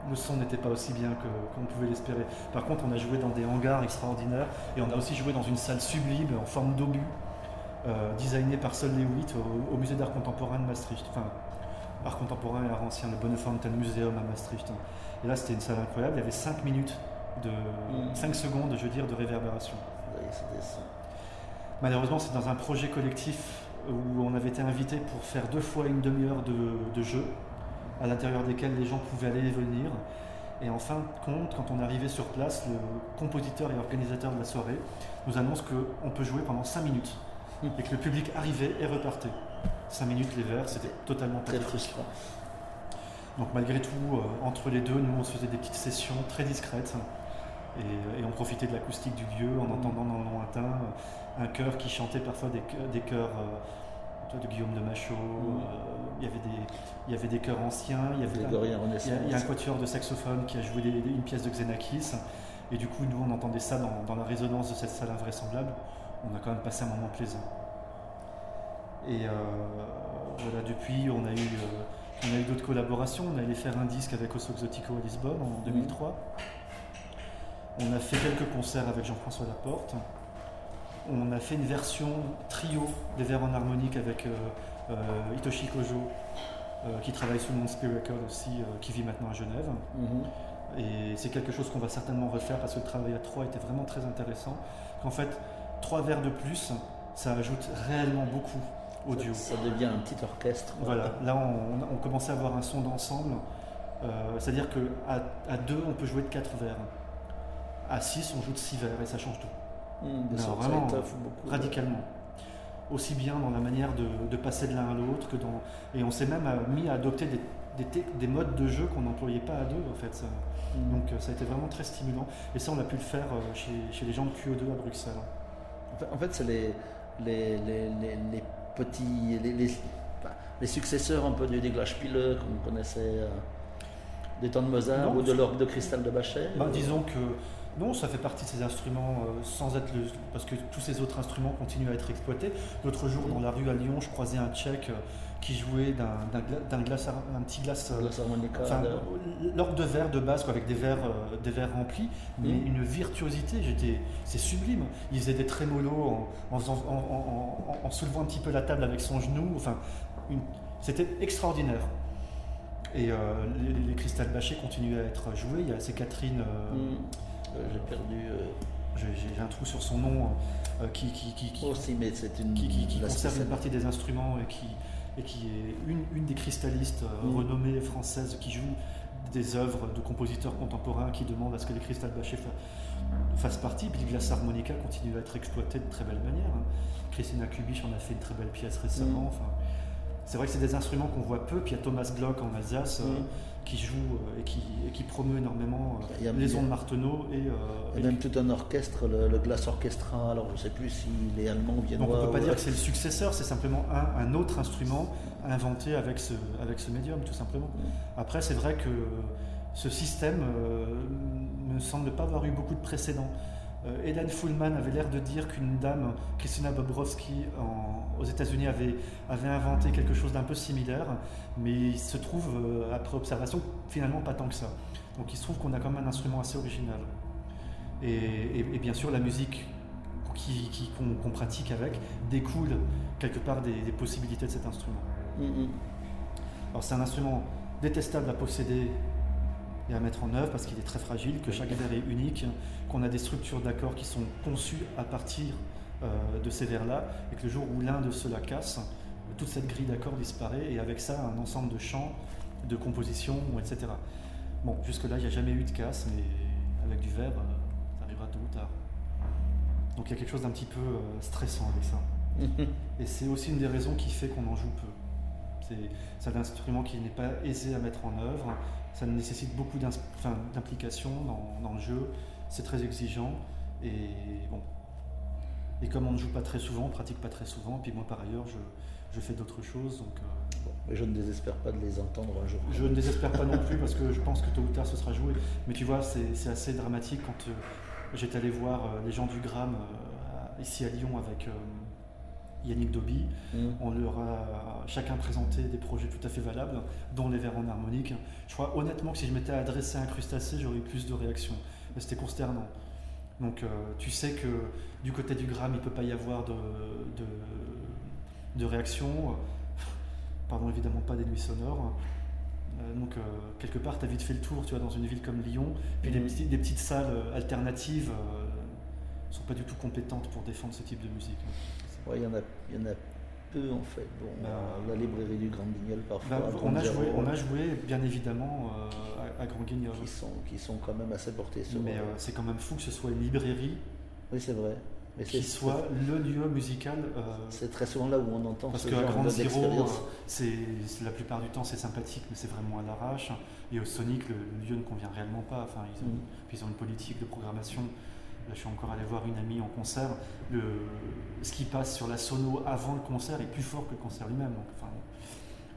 le son n'était pas aussi bien qu'on pouvait l'espérer. Par contre, on a joué dans des hangars extraordinaires et on a aussi joué dans une salle sublime en forme d'obus, euh, designée par Sol Lewitt au, au musée d'art contemporain de Maastricht. Enfin, art contemporain et art ancien, le Bonnefountain Museum à Maastricht. Et là, c'était une salle incroyable. Il y avait 5 minutes, de, 5 mm. secondes, je veux dire, de réverbération. Malheureusement, c'est dans un projet collectif où on avait été invité pour faire deux fois une demi-heure de, de jeu, à l'intérieur desquels les gens pouvaient aller et venir. Et en fin de compte, quand on arrivé sur place, le compositeur et organisateur de la soirée nous annonce qu'on peut jouer pendant 5 minutes (laughs) et que le public arrivait et repartait. 5 minutes les verts, c'était totalement frustrant. Donc malgré tout, euh, entre les deux, nous on se faisait des petites sessions très discrètes et, on profitait de l'acoustique du lieu en mm. entendant dans le lointain euh, un chœur qui chantait parfois des, des chœurs euh, de Guillaume de Machaut. Mm. il, y avait des, il y avait des chœurs anciens, il y, avait un, a, un quatuor de saxophone qui a joué une pièce de Xenakis. Et du coup, nous on entendait ça dans, dans la résonance de cette salle invraisemblable. On a quand même passé un moment plaisant. Et euh, voilà, depuis, on a eu, euh, on a eu d'autres collaborations. On allé faire un disque avec Osso Exotico à Lisbonne en 2003. On a fait quelques concerts avec Jean-François Laporte. On a fait une version trio des vers en harmonique avec euh, Hitoshi Kojo, qui travaille sous le nom de Spiracle aussi, qui vit maintenant à Genève. Mhm. Et c'est quelque chose qu'on va certainement refaire parce que le travail à trois était vraiment très intéressant. En fait, trois vers de plus, ça ajoute réellement beaucoup audio. Ça, devient un petit orchestre. Voilà, là on, commençait à avoir un son d'ensemble. Euh, c'est-à-dire qu'à à deux, on peut jouer de quatre vers. À six, on joue de six vers et ça change tout. Mmh, vraiment, beaucoup, radicalement. Aussi bien dans la manière de, passer de l'un à l'autre que dans. Et on s'est même mis à adopter des, des, modes de jeu qu'on n'employait pas à deux en fait. Ça. Mmh. Donc euh, ça a été vraiment très stimulant. Et ça, on a pu le faire euh, chez, chez les gens de QE2 à Bruxelles. En fait, c'est les, les, les, les petits, les, successeurs un peu du Déglaspile qu'on connaissait euh, des temps de Mozart ou de l'orgue de cristal de Bachet bah, Disons que non, ça fait partie de ces instruments euh, sans être le, parce que tous ces autres instruments continuent à être exploités. L'autre jour, dans la rue à Lyon, je croisais un Tchèque euh, qui jouait d'un, glace, un petit glace, enfin, l'orgue de verre de base avec des verres, des verres remplis, mais mm. une virtuosité. J'étais, c'est sublime. Il faisait des trémolos en, en, soulevant un petit peu la table avec son genou. Enfin, c'était extraordinaire. Et les, les cristal bâchés continuent à être joués. Il y a ces Catherine. Mm. Euh, j'ai perdu. Euh, j'ai un trou sur son nom euh, qui, qui, qui, mais c'est une, qui, conserve une partie des instruments et qui, et qui est une, une des cristallistes mm. renommées françaises qui joue des œuvres de compositeurs contemporains qui demandent à ce que les cristal bâchés fassent partie. Puis Glass Harmonica continue à être exploité de très belle manière. Hein. Christina Kubich en a fait une très belle pièce récemment. Mm. Enfin, c'est vrai que c'est des instruments qu'on voit peu. Puis il y a Thomas Glock en Alsace. Mm qui joue euh, et qui, et qui promeut énormément euh, les ondes Marteneau. Et, euh, et même tout un orchestre, le, Glass Orchestra, alors je ne sais plus s'il est allemand ou viennois. Donc on ne peut pas dire que c'est le successeur, c'est simplement un, un, autre instrument inventé avec ce, avec ce médium, tout simplement. Après, c'est vrai que ce système ne semble pas avoir eu beaucoup de précédents. Euh, Hélène Fullman avait l'air de dire qu'une dame, Christina Bobrovsky, aux États-Unis, avait, avait, inventé quelque chose d'un peu similaire, mais il se trouve, euh, après observation, finalement pas tant que ça. Donc il se trouve qu'on a quand même un instrument assez original. Et, bien sûr, la musique qu'on pratique avec découle quelque part des, possibilités de cet instrument. Mm-hmm. Alors c'est un instrument détestable à posséder et à mettre en œuvre parce qu'il est très fragile, que chaque verre est unique, qu'on a des structures d'accords qui sont conçues à partir euh, de ces vers-là, et que le jour où l'un de ceux-là casse, toute cette grille d'accords disparaît, et avec ça, un ensemble de chants, de compositions, etc. Bon, jusque-là, il n'y a jamais eu de casse, mais avec du verre, euh, ça arrivera tôt ou tard. Donc il y a quelque chose d'un petit peu euh, stressant avec ça. (laughs) et c'est aussi une des raisons qui fait qu'on en joue peu. C'est un instrument qui n'est pas aisé à mettre en œuvre, ça nécessite beaucoup d'implication dans, dans, le jeu, c'est très exigeant, et bon. Et comme on ne joue pas très souvent, on pratique pas très souvent, puis moi par ailleurs, je, je fais d'autres choses, donc... Euh, mais je ne désespère pas de les entendre un jour. Je ne désespère pas non plus parce que je pense que tôt ou tard ce sera joué. Mais tu vois, c'est assez dramatique quand euh, j'étais allé voir euh, les gens du Gram ici à Lyon avec Yannick Dobby. Mm. On leur a chacun présenté des projets tout à fait valables, dont les vers en harmonique. Je crois honnêtement que si je m'étais adressé à un crustacé, j'aurais eu plus de réactions. Mais c'était consternant. Donc tu sais que du côté du Gram, il ne peut pas y avoir de, de, de réaction (laughs) pardon, évidemment pas des nuits sonores. Euh, donc, euh, quelque part, tu as vite fait le tour, tu vois, dans une ville comme Lyon. Puis des, mm. des, petites salles euh, alternatives ne sont pas du tout compétentes pour défendre ce type de musique. Il y, en a, y en a peu en fait. Bon, bah, la librairie du Grand Guignol parfois. Bah, on, a joué, on a joué bien évidemment à, Grand Guignol. Qui sont, qui sont quand même assez portés sur. Mais c'est quand même fou que ce soit une librairie. Oui, c'est vrai qui soit le lieu musical. Euh, c'est très souvent là où on entend parce ce que genre Zero, c'est la plupart du temps c'est sympathique, mais c'est vraiment à l'arrache. Et au Sonic, le, lieu ne convient réellement pas. Enfin, ils ont, mm. ils ont une politique de programmation. Là, je suis encore allé voir une amie en concert. Le, ce qui passe sur la sono avant le concert est plus fort que le concert lui-même. Enfin,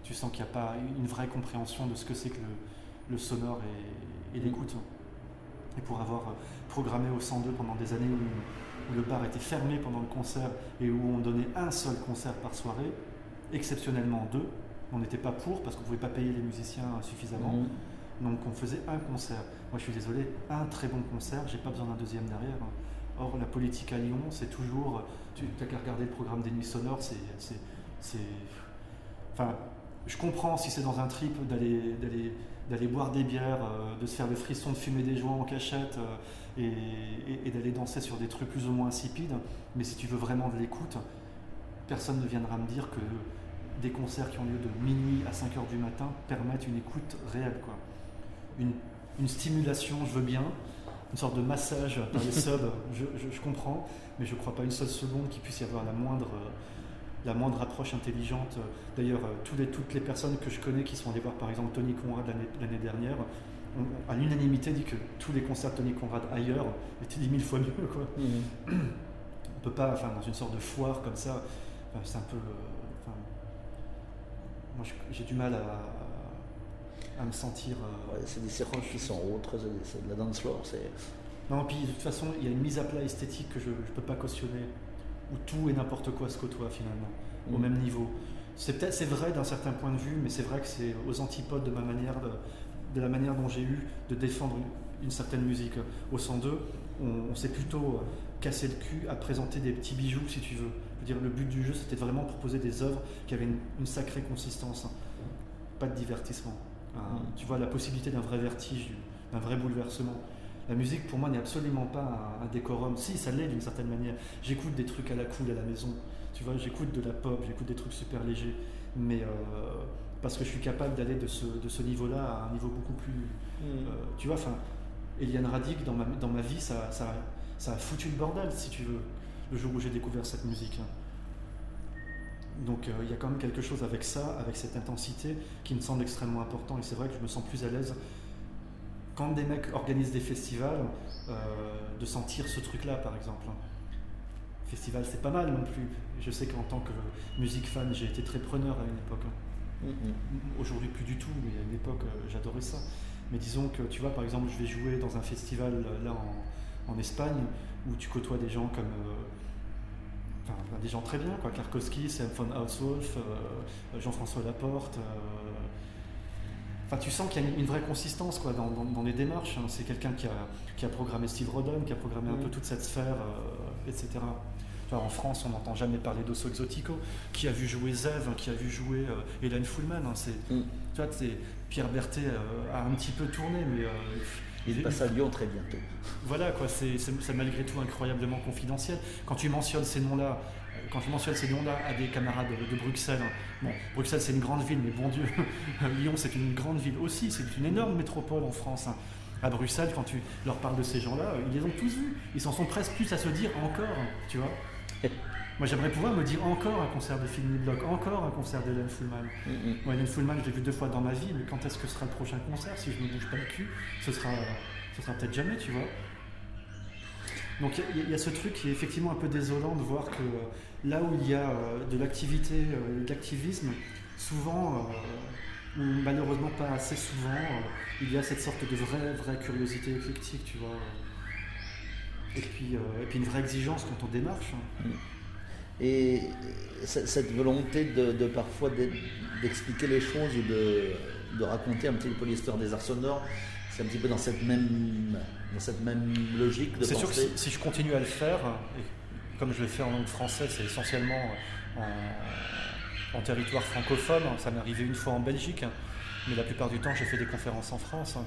tu sens qu'il n'y a pas une vraie compréhension de ce que c'est que le, le sonore et, et l'écoute. Et pour avoir programmé au 102 pendant des années où où le bar était fermé pendant le concert et où on donnait un seul concert par soirée, exceptionnellement deux. On n'était pas pour parce qu'on ne pouvait pas payer les musiciens suffisamment. Mhm. Donc on faisait un concert. Moi je suis désolé, un très bon concert, j'ai pas besoin d'un deuxième derrière. Or la politique à Lyon, c'est toujours. Tu n'as qu'à regarder le programme des nuits sonores, c'est. Enfin, je comprends si c'est dans un trip d'aller d'aller boire des bières, euh, de se faire le frisson de fumer des joints en cachette euh, et, d'aller danser sur des trucs plus ou moins insipides. Mais si tu veux vraiment de l'écoute, personne ne viendra me dire que des concerts qui ont lieu de minuit à 5 heures du matin permettent une écoute réelle. Quoi. Une, stimulation, je veux bien, une sorte de massage par les (laughs) subs, je, comprends, mais je ne crois pas une seule seconde qu'il puisse y avoir la moindre la moindre approche intelligente. D'ailleurs, euh, les, toutes les personnes que je connais qui sont allées voir par exemple Tony Conrad l'année dernière, à l'unanimité dit que tous les concerts de Tony Conrad ailleurs étaient dix mille fois mieux. Quoi. Mmh. (clears throat) On peut pas, enfin, dans une sorte de foire comme ça, c'est un peu. Euh, moi, j'ai du mal à, à me sentir. Euh, c'est des séquences qui sont autres, c'est de la dance floor. Non, puis de toute façon, il y a une mise à plat esthétique que je ne peux pas cautionner où tout et n'importe quoi se côtoient finalement, au mm. même niveau. C'est peut-être c'est vrai d'un certain point de vue, mais c'est vrai que c'est aux antipodes de ma manière de, la manière dont j'ai eu de défendre une, certaine musique. Au 102, on, on s'est plutôt cassé le cul à présenter des petits bijoux, si tu veux. Je veux dire, le but du jeu, c'était vraiment proposer des œuvres qui avaient une, sacrée consistance, pas de divertissement. Tu vois la possibilité d'un vrai vertige, d'un vrai bouleversement. La musique, pour moi, n'est absolument pas un, décorum. Si, ça l'est d'une certaine manière. J'écoute des trucs à la cool à la maison. Tu vois, j'écoute de la pop, j'écoute des trucs super légers. Mais euh, parce que je suis capable d'aller de ce, de ce niveau-là à un niveau beaucoup plus. Mm. Euh, tu vois, enfin, Eliane Radic, dans ma, dans ma vie, ça, ça, ça, a foutu le bordel, si tu veux, le jour où j'ai découvert cette musique. Donc euh, il y a quand même quelque chose avec ça, avec cette intensité, qui me semble extrêmement important. Et c'est vrai que je me sens plus à l'aise quand des mecs organisent des festivals, euh, de sentir ce truc-là, par exemple. Festival, c'est pas mal non plus. Je sais qu'en tant que musique fan, j'ai été très preneur à une époque. Mm-hmm. Aujourd'hui, plus du tout, mais à une époque, euh, j'adorais ça. Mais disons que, tu vois, par exemple, je vais jouer dans un festival là en, Espagne où tu côtoies des gens comme. Enfin, des gens très bien, quoi. Karkowski, Sam von Hauswolf, Jean-François Laporte, Enfin, tu sens qu'il y a une, vraie consistance quoi, dans, les démarches. Hein. C'est quelqu'un qui a, programmé Steve Rodden, qui a programmé un peu toute cette sphère, euh, etc. en France, on n'entend jamais parler d'Osso Exotico, qui a vu jouer Zev, qui a vu jouer euh, Hélène Fullman. Hein. c'est, mm. tu vois, Pierre Berthet a un petit peu tourné, mais il passe à Lyon très bientôt. Voilà, quoi, c'est malgré tout incroyablement confidentiel. Quand tu mentionnes ces noms-là, quand je mentionne ces noms-là à des camarades de, Bruxelles, bon, Bruxelles c'est une grande ville, mais bon Dieu, (laughs) Lyon c'est une grande ville aussi, c'est une énorme métropole en France. Hein. À Bruxelles, quand tu leur parles de ces gens-là, ils les ont tous vus. Ils s'en sont presque plus à se dire encore, tu vois. (laughs) Moi, j'aimerais pouvoir me dire encore un concert de Philly Block, encore un concert d'Hélène Fullman. Mm Moi, Hélène Fullman, je l'ai vu deux fois dans ma vie, mais quand est-ce que sera le prochain concert? Si je ne me bouge pas le cul, ce sera, ce sera peut-être jamais, tu vois. Donc, il y, a ce truc qui est effectivement un peu désolant de voir que euh, là où il y a euh, de l'activité, euh, de l'activisme, souvent, ou malheureusement pas assez souvent, il y a cette sorte de vraie, vraie curiosité éclectique, tu vois. Et puis, et puis une vraie exigence quand on démarche. Mm. Et cette volonté de, parfois d'expliquer les choses ou de, raconter un petit peu l'histoire des arts sonores, c'est un petit peu dans cette même, dans cette même logique de C'est sûr que si, je continue à le faire, et comme je le fais en langue française, c'est essentiellement en, territoire francophone, ça m'est arrivé une fois en Belgique, mais la plupart du temps j'ai fait des conférences en France.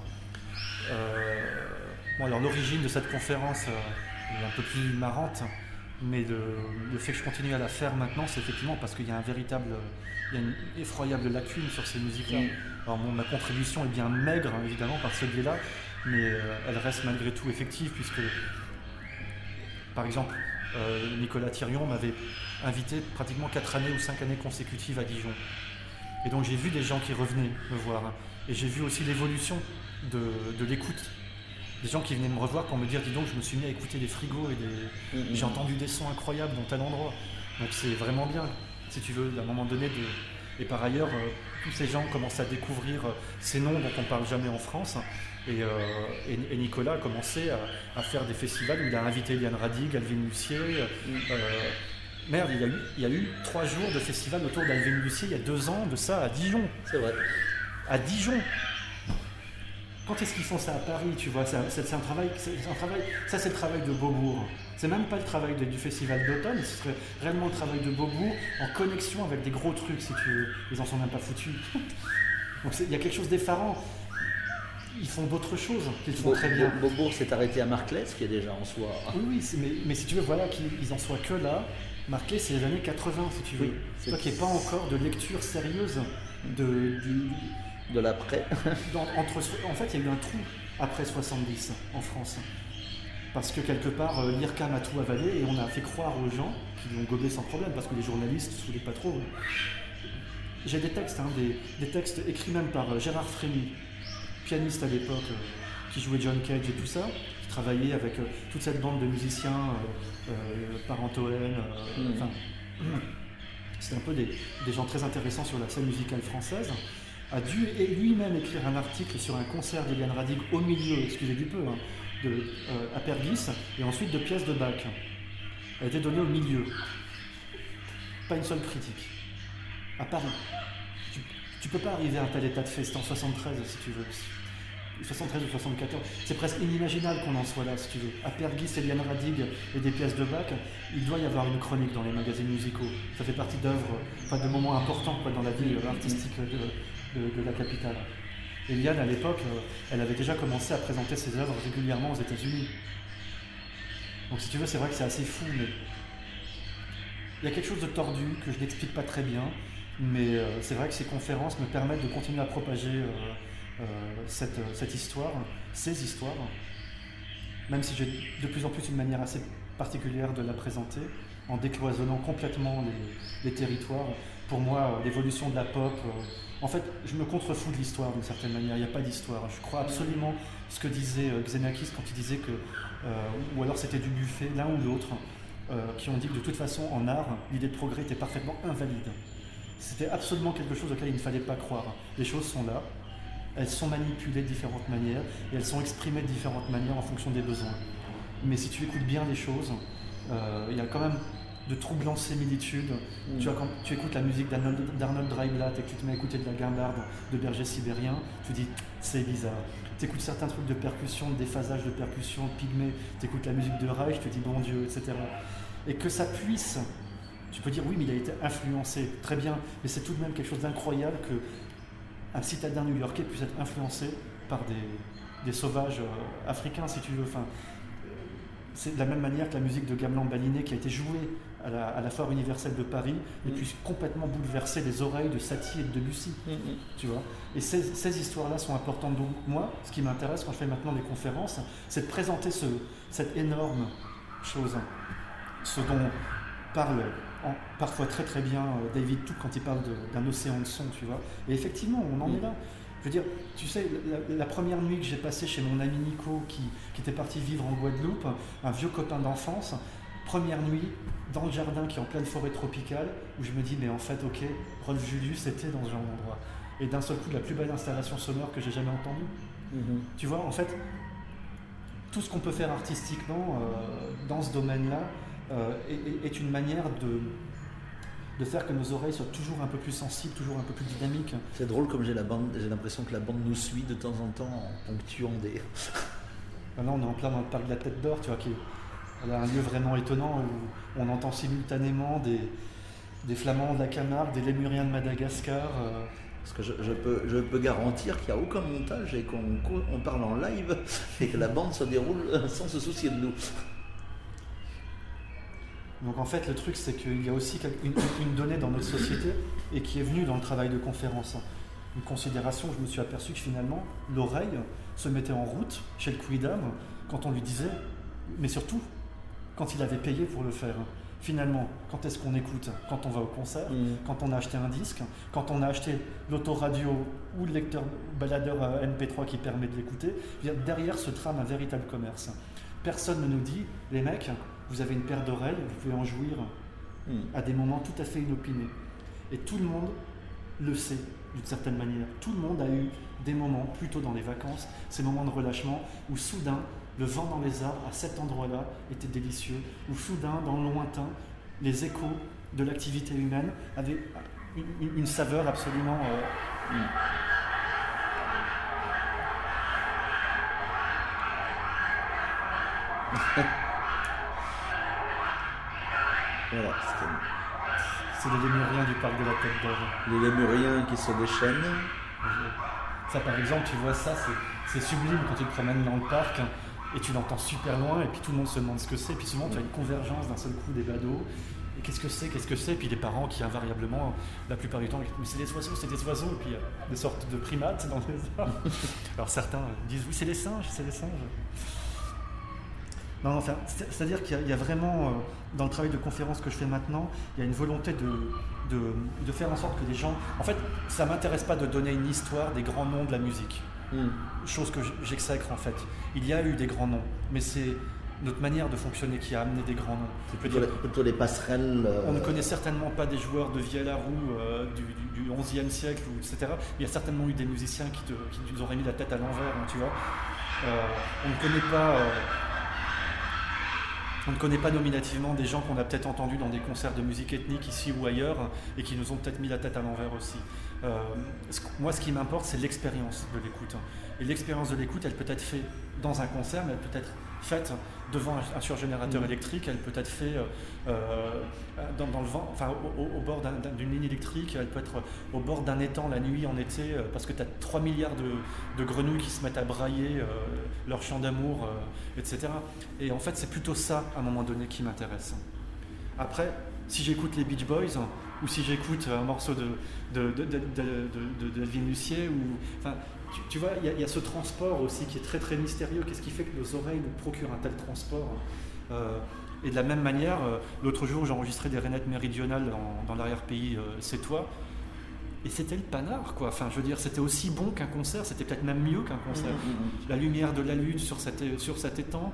Euh, bon, alors l'origine de cette conférence euh, est un peu plus marrante. Mais le, fait que je continue à la faire maintenant, c'est effectivement parce qu'il y a un véritable, il y a une effroyable lacune sur ces musiques-là. Alors ma contribution est bien maigre, hein, évidemment, par ce biais-là, mais euh, elle reste malgré tout effective, puisque, par exemple, euh, Nicolas Thirion m'avait invité pratiquement 4 années ou 5 années consécutives à Dijon. Et donc j'ai vu des gens qui revenaient me voir, hein. et j'ai vu aussi l'évolution de, de l'écoute des gens qui venaient me revoir pour me dire dis donc je me suis mis à écouter des frigos et des... Mm, mm, j'ai mm. entendu des sons incroyables dans tel endroit. Donc c'est vraiment bien, si tu veux, à un moment donné de... Et par ailleurs, euh, tous ces gens commencent à découvrir euh, ces noms dont on ne parle jamais en France. Et, euh, et, Nicolas a commencé à, faire des festivals où il a invité Eliane Radig, Alvin Lucier. merde, il y, a eu, il y a eu trois jours de festival autour d'Alvin Lucier il y a deux ans de ça à Dijon. C'est vrai. À Dijon quand est-ce qu'ils font ça à Paris, tu vois C'est un, travail, un travail, ça c'est le travail de Beaubourg. C'est même pas le travail du festival d'automne, ce serait réellement le travail de Beaubourg en connexion avec des gros trucs, si tu veux. Ils en sont même pas foutus. (laughs) Donc il y a quelque chose d'effarant. Ils font d'autres choses qu'ils font très bien. Beaubourg s'est arrêté à Marclay, ce qui est déjà en soi. Oui, oui mais, si tu veux, voilà qu'ils en soient que là. Marclay, c'est les années 80, si tu veux. Oui, Toi qui n'es pas encore de lecture sérieuse de, du, de l'après. (laughs) en fait, il y a eu un trou après 70 en France. Parce que quelque part, euh, l'IRCAM a tout avalé et on a fait croire aux gens qui l'ont gobé sans problème, parce que les journalistes ne voulaient pas trop. J'ai des textes, hein, des, textes écrits même par euh, Gérard Frémy, pianiste à l'époque, euh, qui jouait John Cage et tout ça, qui travaillait avec toute cette bande de musiciens, Parentoen, enfin, (clears throat) c'est un peu des, des gens très intéressants sur la scène musicale française a dû lui-même écrire un article sur un concert d'Eliane Radig au milieu, excusez du peu, hein, de, euh, et ensuite de pièces de Bach. Elle a été donnée au milieu. Pas une seule critique. À Paris. Tu, peux pas arriver à un tel état de fait, c'est en 73 si tu veux. 73 ou 74. C'est presque inimaginable qu'on en soit là, si tu veux. À Pergis, Eliane Radig et des pièces de Bach, il doit y avoir une chronique dans les magazines musicaux. Ça fait partie d'œuvres, enfin de moments importants dans la vie artistique de, de, la capitale. Eliane, à l'époque, euh, elle avait déjà commencé à présenter ses œuvres régulièrement aux États-Unis. Donc si tu veux, c'est vrai que c'est assez fou, mais il y a quelque chose de tordu que je n'explique pas très bien, mais euh, c'est vrai que ces conférences me permettent de continuer à propager euh, cette, histoire, ces histoires, même si j'ai de plus en plus une manière assez particulière de la présenter, en décloisonnant complètement les territoires. Pour moi, l'évolution de la pop, en fait, je me contrefous de l'histoire d'une certaine manière. Il n'y a pas d'histoire. Je crois absolument ce que disait euh, Xenakis quand il disait que, euh, ou alors c'était du buffet, l'un ou l'autre, euh, qui ont dit que de toute façon, en art, l'idée de progrès était parfaitement invalide. C'était absolument quelque chose auquel il ne fallait pas croire. Les choses sont là, elles sont manipulées de différentes manières et elles sont exprimées de différentes manières en fonction des besoins. Mais si tu écoutes bien les choses, il y a quand même de troublantes similitudes. Mm. Tu vois, quand tu écoutes la musique d'Arnold Dreiblatt et que tu te mets à écouter de la guimbarde de Berger Sibérien, tu dis c'est bizarre. Tu écoutes certains trucs de percussion, de déphasage de percussion, pygmée, tu écoutes la musique de Reich, tu te dis bon Dieu, etc. Et que ça puisse, tu peux dire oui, mais il a été influencé, très bien, mais c'est tout de même quelque chose d'incroyable que un citadin new-yorkais puisse être influencé par des, des sauvages euh, africains, si tu veux. Enfin, c'est de la même manière que la musique de Gamelan Baliné qui a été jouée à la, à la Foire universelle de Paris et Mm. puisse complètement bouleverser les oreilles de Satie et de Lucie. Tu vois Et ces, ces histoires-là sont importantes. Donc moi, ce qui m'intéresse quand je fais maintenant des conférences, c'est de présenter ce, cette énorme chose, ce dont parle en- parfois très très bien euh, David Tout quand il parle d'un océan de son, tu vois. Et effectivement, on en Mm. est là. Je veux dire, tu sais, la, la première nuit que j'ai passée chez mon ami Nico, qui, qui était parti vivre en Guadeloupe, un vieux copain d'enfance, première nuit dans le jardin qui est en pleine forêt tropicale, où je me dis, mais en fait, ok, Rolf Julius était dans ce genre d'endroit. Et d'un seul coup, la plus belle installation sonore que j'ai jamais entendue. Mhm. Tu vois, en fait, tout ce qu'on peut faire artistiquement euh, dans ce domaine-là euh, est, une manière de, de faire que nos oreilles soient toujours un peu plus sensibles, toujours un peu plus dynamiques. C'est drôle comme j'ai l'impression que la bande nous suit de temps en temps en ponctuant des. Là, on est en plein dans le parc de la Tête d'Or, tu vois, qui voilà, un lieu vraiment étonnant où on entend simultanément des, des Flamands de la Camargue, des Lémuriens de Madagascar. euh, Parce que je, je peux, je peux garantir qu'il n'y a aucun montage et qu'on on parle en live et que la bande se déroule sans se soucier de nous. Donc en fait, le truc, c'est qu'il y a aussi une, une donnée dans notre société et qui est venue dans le travail de conférence. Une considération, je me suis aperçu que finalement, l'oreille se mettait en route chez le Quidam quand on lui disait, mais surtout quand il avait payé pour le faire. Finalement, quand est-ce qu'on écoute Quand on va au concert, quand on a acheté un disque, quand on a acheté l'autoradio ou le lecteur baladeur à MP3 qui permet de l'écouter, derrière se trame un véritable commerce. Personne ne nous dit, les mecs, vous avez une paire d'oreilles, vous pouvez en jouir Mm. à des moments tout à fait inopinés. Et tout le monde le sait d'une certaine manière. Tout le monde a eu des moments, plutôt dans les vacances, ces moments de relâchement où soudain le vent dans les arbres à cet endroit-là était délicieux, où soudain dans le lointain les échos de l'activité humaine avaient une, une- une saveur absolument euh, Mm. (laughs) Voilà, c'est les lémuriens du parc de la Tête d'Or. les lémuriens qui se déchaînent. Ça, par exemple, tu vois ça, c'est- c'est sublime quand tu te promènes dans le parc hein, et tu l'entends super loin et puis tout le monde se demande ce que c'est. Puis souvent, tu as une convergence d'un seul coup des badauds. Et qu'est-ce que c'est Qu'est-ce que c'est? Puis les parents qui, invariablement, la plupart du temps, mais c'est des oiseaux, c'est des oiseaux. Et puis il y a des sortes de primates dans les arbres. Alors certains disent oui, c'est des singes, c'est des singes. Non, c'est- c'est-à-dire qu'il y a- vraiment, euh, dans le travail de conférence que je fais maintenant, il y a une volonté de, de, de faire en sorte que les gens. En fait, ça m'intéresse pas de donner une histoire des grands noms de la musique, Mm. chose que j'exècre en fait. Il y a eu des grands noms, mais c'est notre manière de fonctionner qui a amené des grands noms. C'est plutôt, les- plutôt les passerelles. euh, on ne connaît certainement pas des joueurs de vielle à roue euh, du, du, du 11e siècle, ou, etc. Il y a certainement eu des musiciens qui, te, qui nous auraient mis la tête à l'envers, hein, tu vois. Euh, on ne connaît pas. on ne connaît pas nominativement des gens qu'on a peut-être entendus dans des concerts de musique ethnique ici ou ailleurs et qui nous ont peut-être mis la tête à l'envers aussi. Euh, moi, ce qui m'importe, c'est l'expérience de l'écoute. Et l'expérience de l'écoute, elle peut être faite dans un concert, mais elle peut être faite devant un, surgénérateur Mhm. électrique, elle peut être faite euh, euh, dans, dans le vent, enfin au, bord d'un- d'un- d'une ligne électrique, elle peut être au bord d'un étang la nuit en été, euh, parce que tu as 3 milliards de, de grenouilles qui se mettent à brailler euh, leur chant d'amour, etc. Et en fait, c'est plutôt ça, à un moment donné, qui m'intéresse. Après, si j'écoute les Beach Boys, ou si j'écoute un morceau de, de, de, Lucier, ou, enfin, tu, tu vois, il y, a- il y a ce transport aussi qui est très très mystérieux. Qu'est-ce qui fait que nos oreilles nous procurent un tel transport Euh, Et de la même manière, euh, l'autre jour, j'ai enregistré des rainettes méridionales dans, dans l'arrière-pays euh, c'est toi. Et c'était le panard, quoi. Enfin, je veux dire, c'était aussi bon qu'un concert, c'était peut-être même mieux qu'un concert. Mm, mm, La lumière de la lune sur, cette- sur cet étang,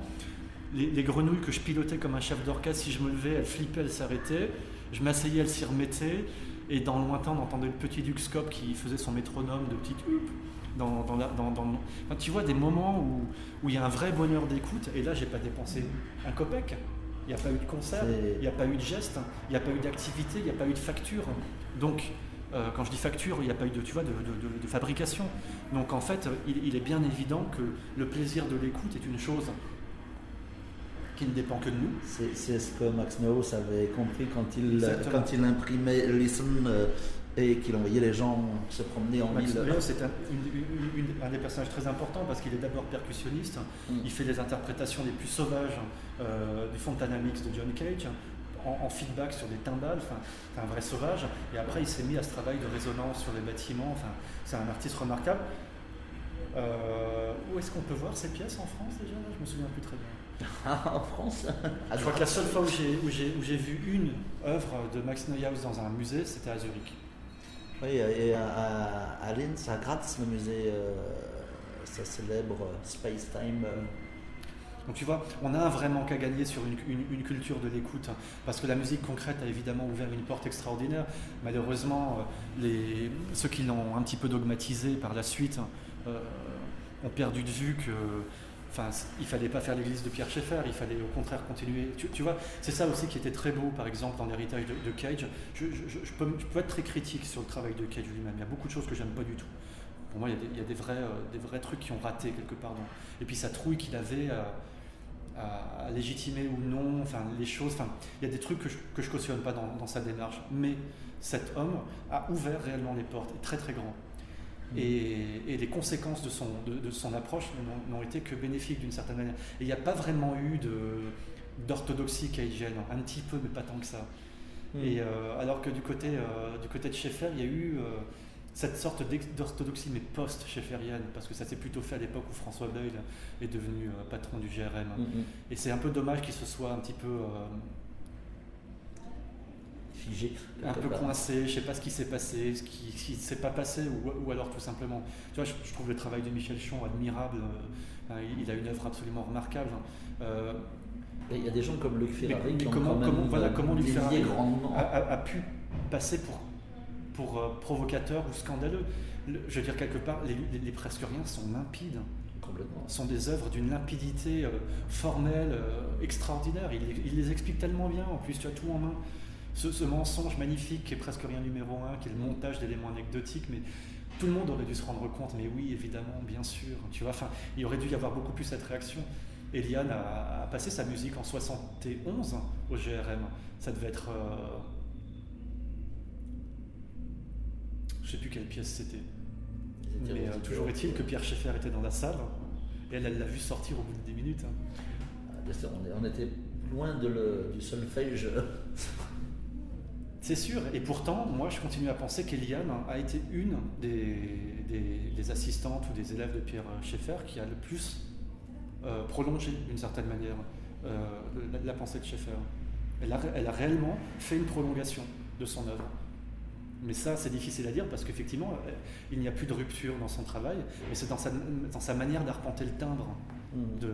les, les grenouilles que je pilotais comme un chef d'orchestre, si je me levais, elles flippaient, elles s'arrêtaient. Je m'asseyais, elles s'y remettaient. Et dans le lointain, on entendait le petit Duxcope qui faisait son métronome de petite hup. Dans, dans la- dans- Enfin, tu vois des moments où, où il y a un vrai bonheur d'écoute. Et là, j'ai pas dépensé un copec. Il n'y a pas eu de concert, il n'y a pas eu de geste, il n'y a pas eu d'activité, il n'y a pas eu de facture. Donc, euh, quand je dis facture, il n'y a pas eu de, tu vois, de, de- de- de fabrication. Donc en fait, il, il est bien évident que le plaisir de l'écoute est une chose qui ne dépend que de nous. C'est ce que Max Neuhaus avait compris quand il, Exactement. quand il imprimait Listen euh, Et qu'il envoyait les gens se promener en Max ville. C'est un, des personnages très importants parce qu'il est d'abord percussionniste. Mm. Il fait les interprétations les plus sauvages euh, du Fontana Mix de John Cage en, en feedback sur des timbales. Enfin, c'est un vrai sauvage. Et après, il s'est mis à ce travail de résonance sur les bâtiments. Enfin, c'est un artiste remarquable. Euh, où est-ce qu'on peut voir ces pièces en France déjà? Je me souviens plus très bien. (laughs) En France Je crois que la seule fois où j'ai, vu une œuvre de Max Neuhaus dans un musée, c'était à Zurich. Oui, et à, à, à Linz, à Graz, le musée, euh, célèbre Space Time. euh, Donc tu vois, on a un vrai manque à gagner sur une, une- une culture de l'écoute, hein, parce que la musique concrète a évidemment ouvert une porte extraordinaire. Malheureusement, euh, les, ceux qui l'ont un petit peu dogmatisé par la suite hein, euh, ont perdu de vue que... Enfin, il fallait pas faire l'église de Pierre Schaeffer, il fallait au contraire continuer. Tu, vois, c'est ça aussi qui était très beau, par exemple, dans l'héritage de, Cage. Je, peux, être très critique sur le travail de Cage lui-même. Il y a beaucoup de choses que j'aime pas du tout. Pour moi, il y a des, euh, vrais trucs qui ont raté quelque part. Et puis sa trouille qu'il avait à, légitimer ou non, enfin les choses. Enfin, il y a des trucs que je, que cautionne pas dans, sa démarche. Mais cet homme a ouvert réellement les portes, est très très grand. Et, et les conséquences de son, de, de son approche n'ont- été que bénéfiques d'une certaine manière. Et il n'y a pas vraiment eu d'orthodoxie caïgienne, un petit peu, mais pas tant que ça. Et euh, alors que du côté, euh, du côté de Schaeffer, il y a eu euh, cette sorte d'orthodoxie, mais post-schaefferienne, parce que ça s'est plutôt fait à l'époque où François Beyle est devenu patron du GRM. Mm, mm. Et c'est un peu dommage qu'il se soit un petit peu, Figé. un peu coincé, je sais pas ce qui s'est passé, ce qui ne s'est pas passé, ou, ou alors tout simplement. Tu vois, je, je trouve le travail de Michel Chon admirable. euh, hein, il, il a une œuvre absolument remarquable. Euh, Et Il y a des gens comme Luc Ferrari mais qui ont comment- quand même comment- voilà, comment Luc Ferrari a, a- a pu passer pour, pour euh, provocateur ou scandaleux? Le- je veux dire, quelque part, les, les- les presque rien sont limpides, Complètement. sont des œuvres d'une limpidité euh, formelle euh, extraordinaire. Il les explique tellement bien, en plus tu as tout en main. Ce, ce mensonge magnifique qui est presque rien numéro un, qui est le montage d'éléments anecdotiques, mais tout le monde aurait dû se rendre compte, mais oui, évidemment, bien sûr. Tu vois, enfin, il aurait dû y avoir beaucoup plus cette réaction. Eliane a, a passé sa musique en 71 au GRM. Ça devait être. euh, je sais plus quelle pièce c'était. Mais euh, toujours est-il que Pierre Schaeffer était dans la salle et elle, elle l'a vu sortir au bout de 10 minutes. hein. Ah, on était loin de le, du solfège. (laughs) C'est sûr, et pourtant, moi je continue à penser qu'Eliane a été une des, des- des assistantes ou des élèves de Pierre Schaeffer qui a le plus euh, prolongé d'une certaine manière euh, la, la pensée de Schaeffer. Elle a, elle a réellement fait une prolongation de son œuvre. Mais ça, c'est difficile à dire parce qu'effectivement, euh, il n'y a plus de rupture dans son travail, mais c'est dans sa, dans sa manière d'arpenter le timbre. Mm. de,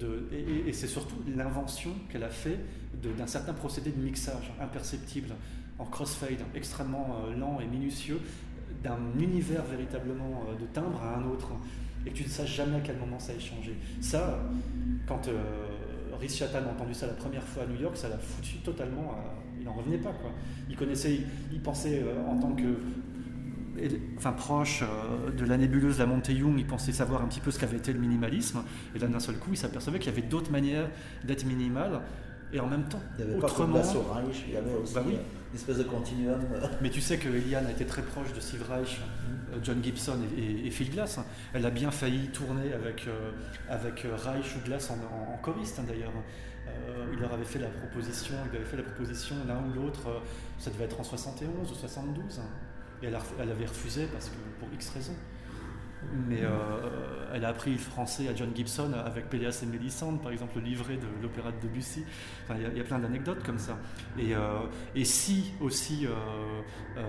de- et, c'est surtout l'invention qu'elle a fait d'un certain procédé de mixage imperceptible en crossfade, extrêmement euh, lent et minutieux, d'un univers véritablement euh, de timbre à un autre, et que tu ne saches jamais à quel moment ça a changé. Ça, quand euh, Rhys Chattan a entendu ça la première fois à New York, ça l'a foutu totalement. à- il n'en revenait pas. Quoi. Il connaissait, il, il pensait euh, en tant que enfin proche euh, de la nébuleuse la Monte Young, il pensait savoir un petit peu ce qu'avait été le minimalisme, et là d'un seul coup il s'apercevait qu'il y avait d'autres manières d'être minimal, et en même temps, Il n'y avait pas que autrement. Glass au Reich, il y avait aussi Bah oui. Espèce de continuum. Mais tu sais que Eliane a été très proche de Steve Reich, euh, John Gibson et, Phil Glass. Elle a bien failli tourner avec, euh, avec euh, Reich ou Glass en, choriste hein, d'ailleurs. Il leur avait fait la proposition, il avait fait la proposition l'un ou l'autre, ça devait être en 71 ou 72. Et elle avait refusé parce que pour X raisons. Mais euh, elle a appris le français à John Gibson avec Péléas et Mélissande, par exemple le livret de l'opéra de Debussy. Enfin, il y a- il y, a plein d'anecdotes comme ça. Et, euh, et si aussi euh,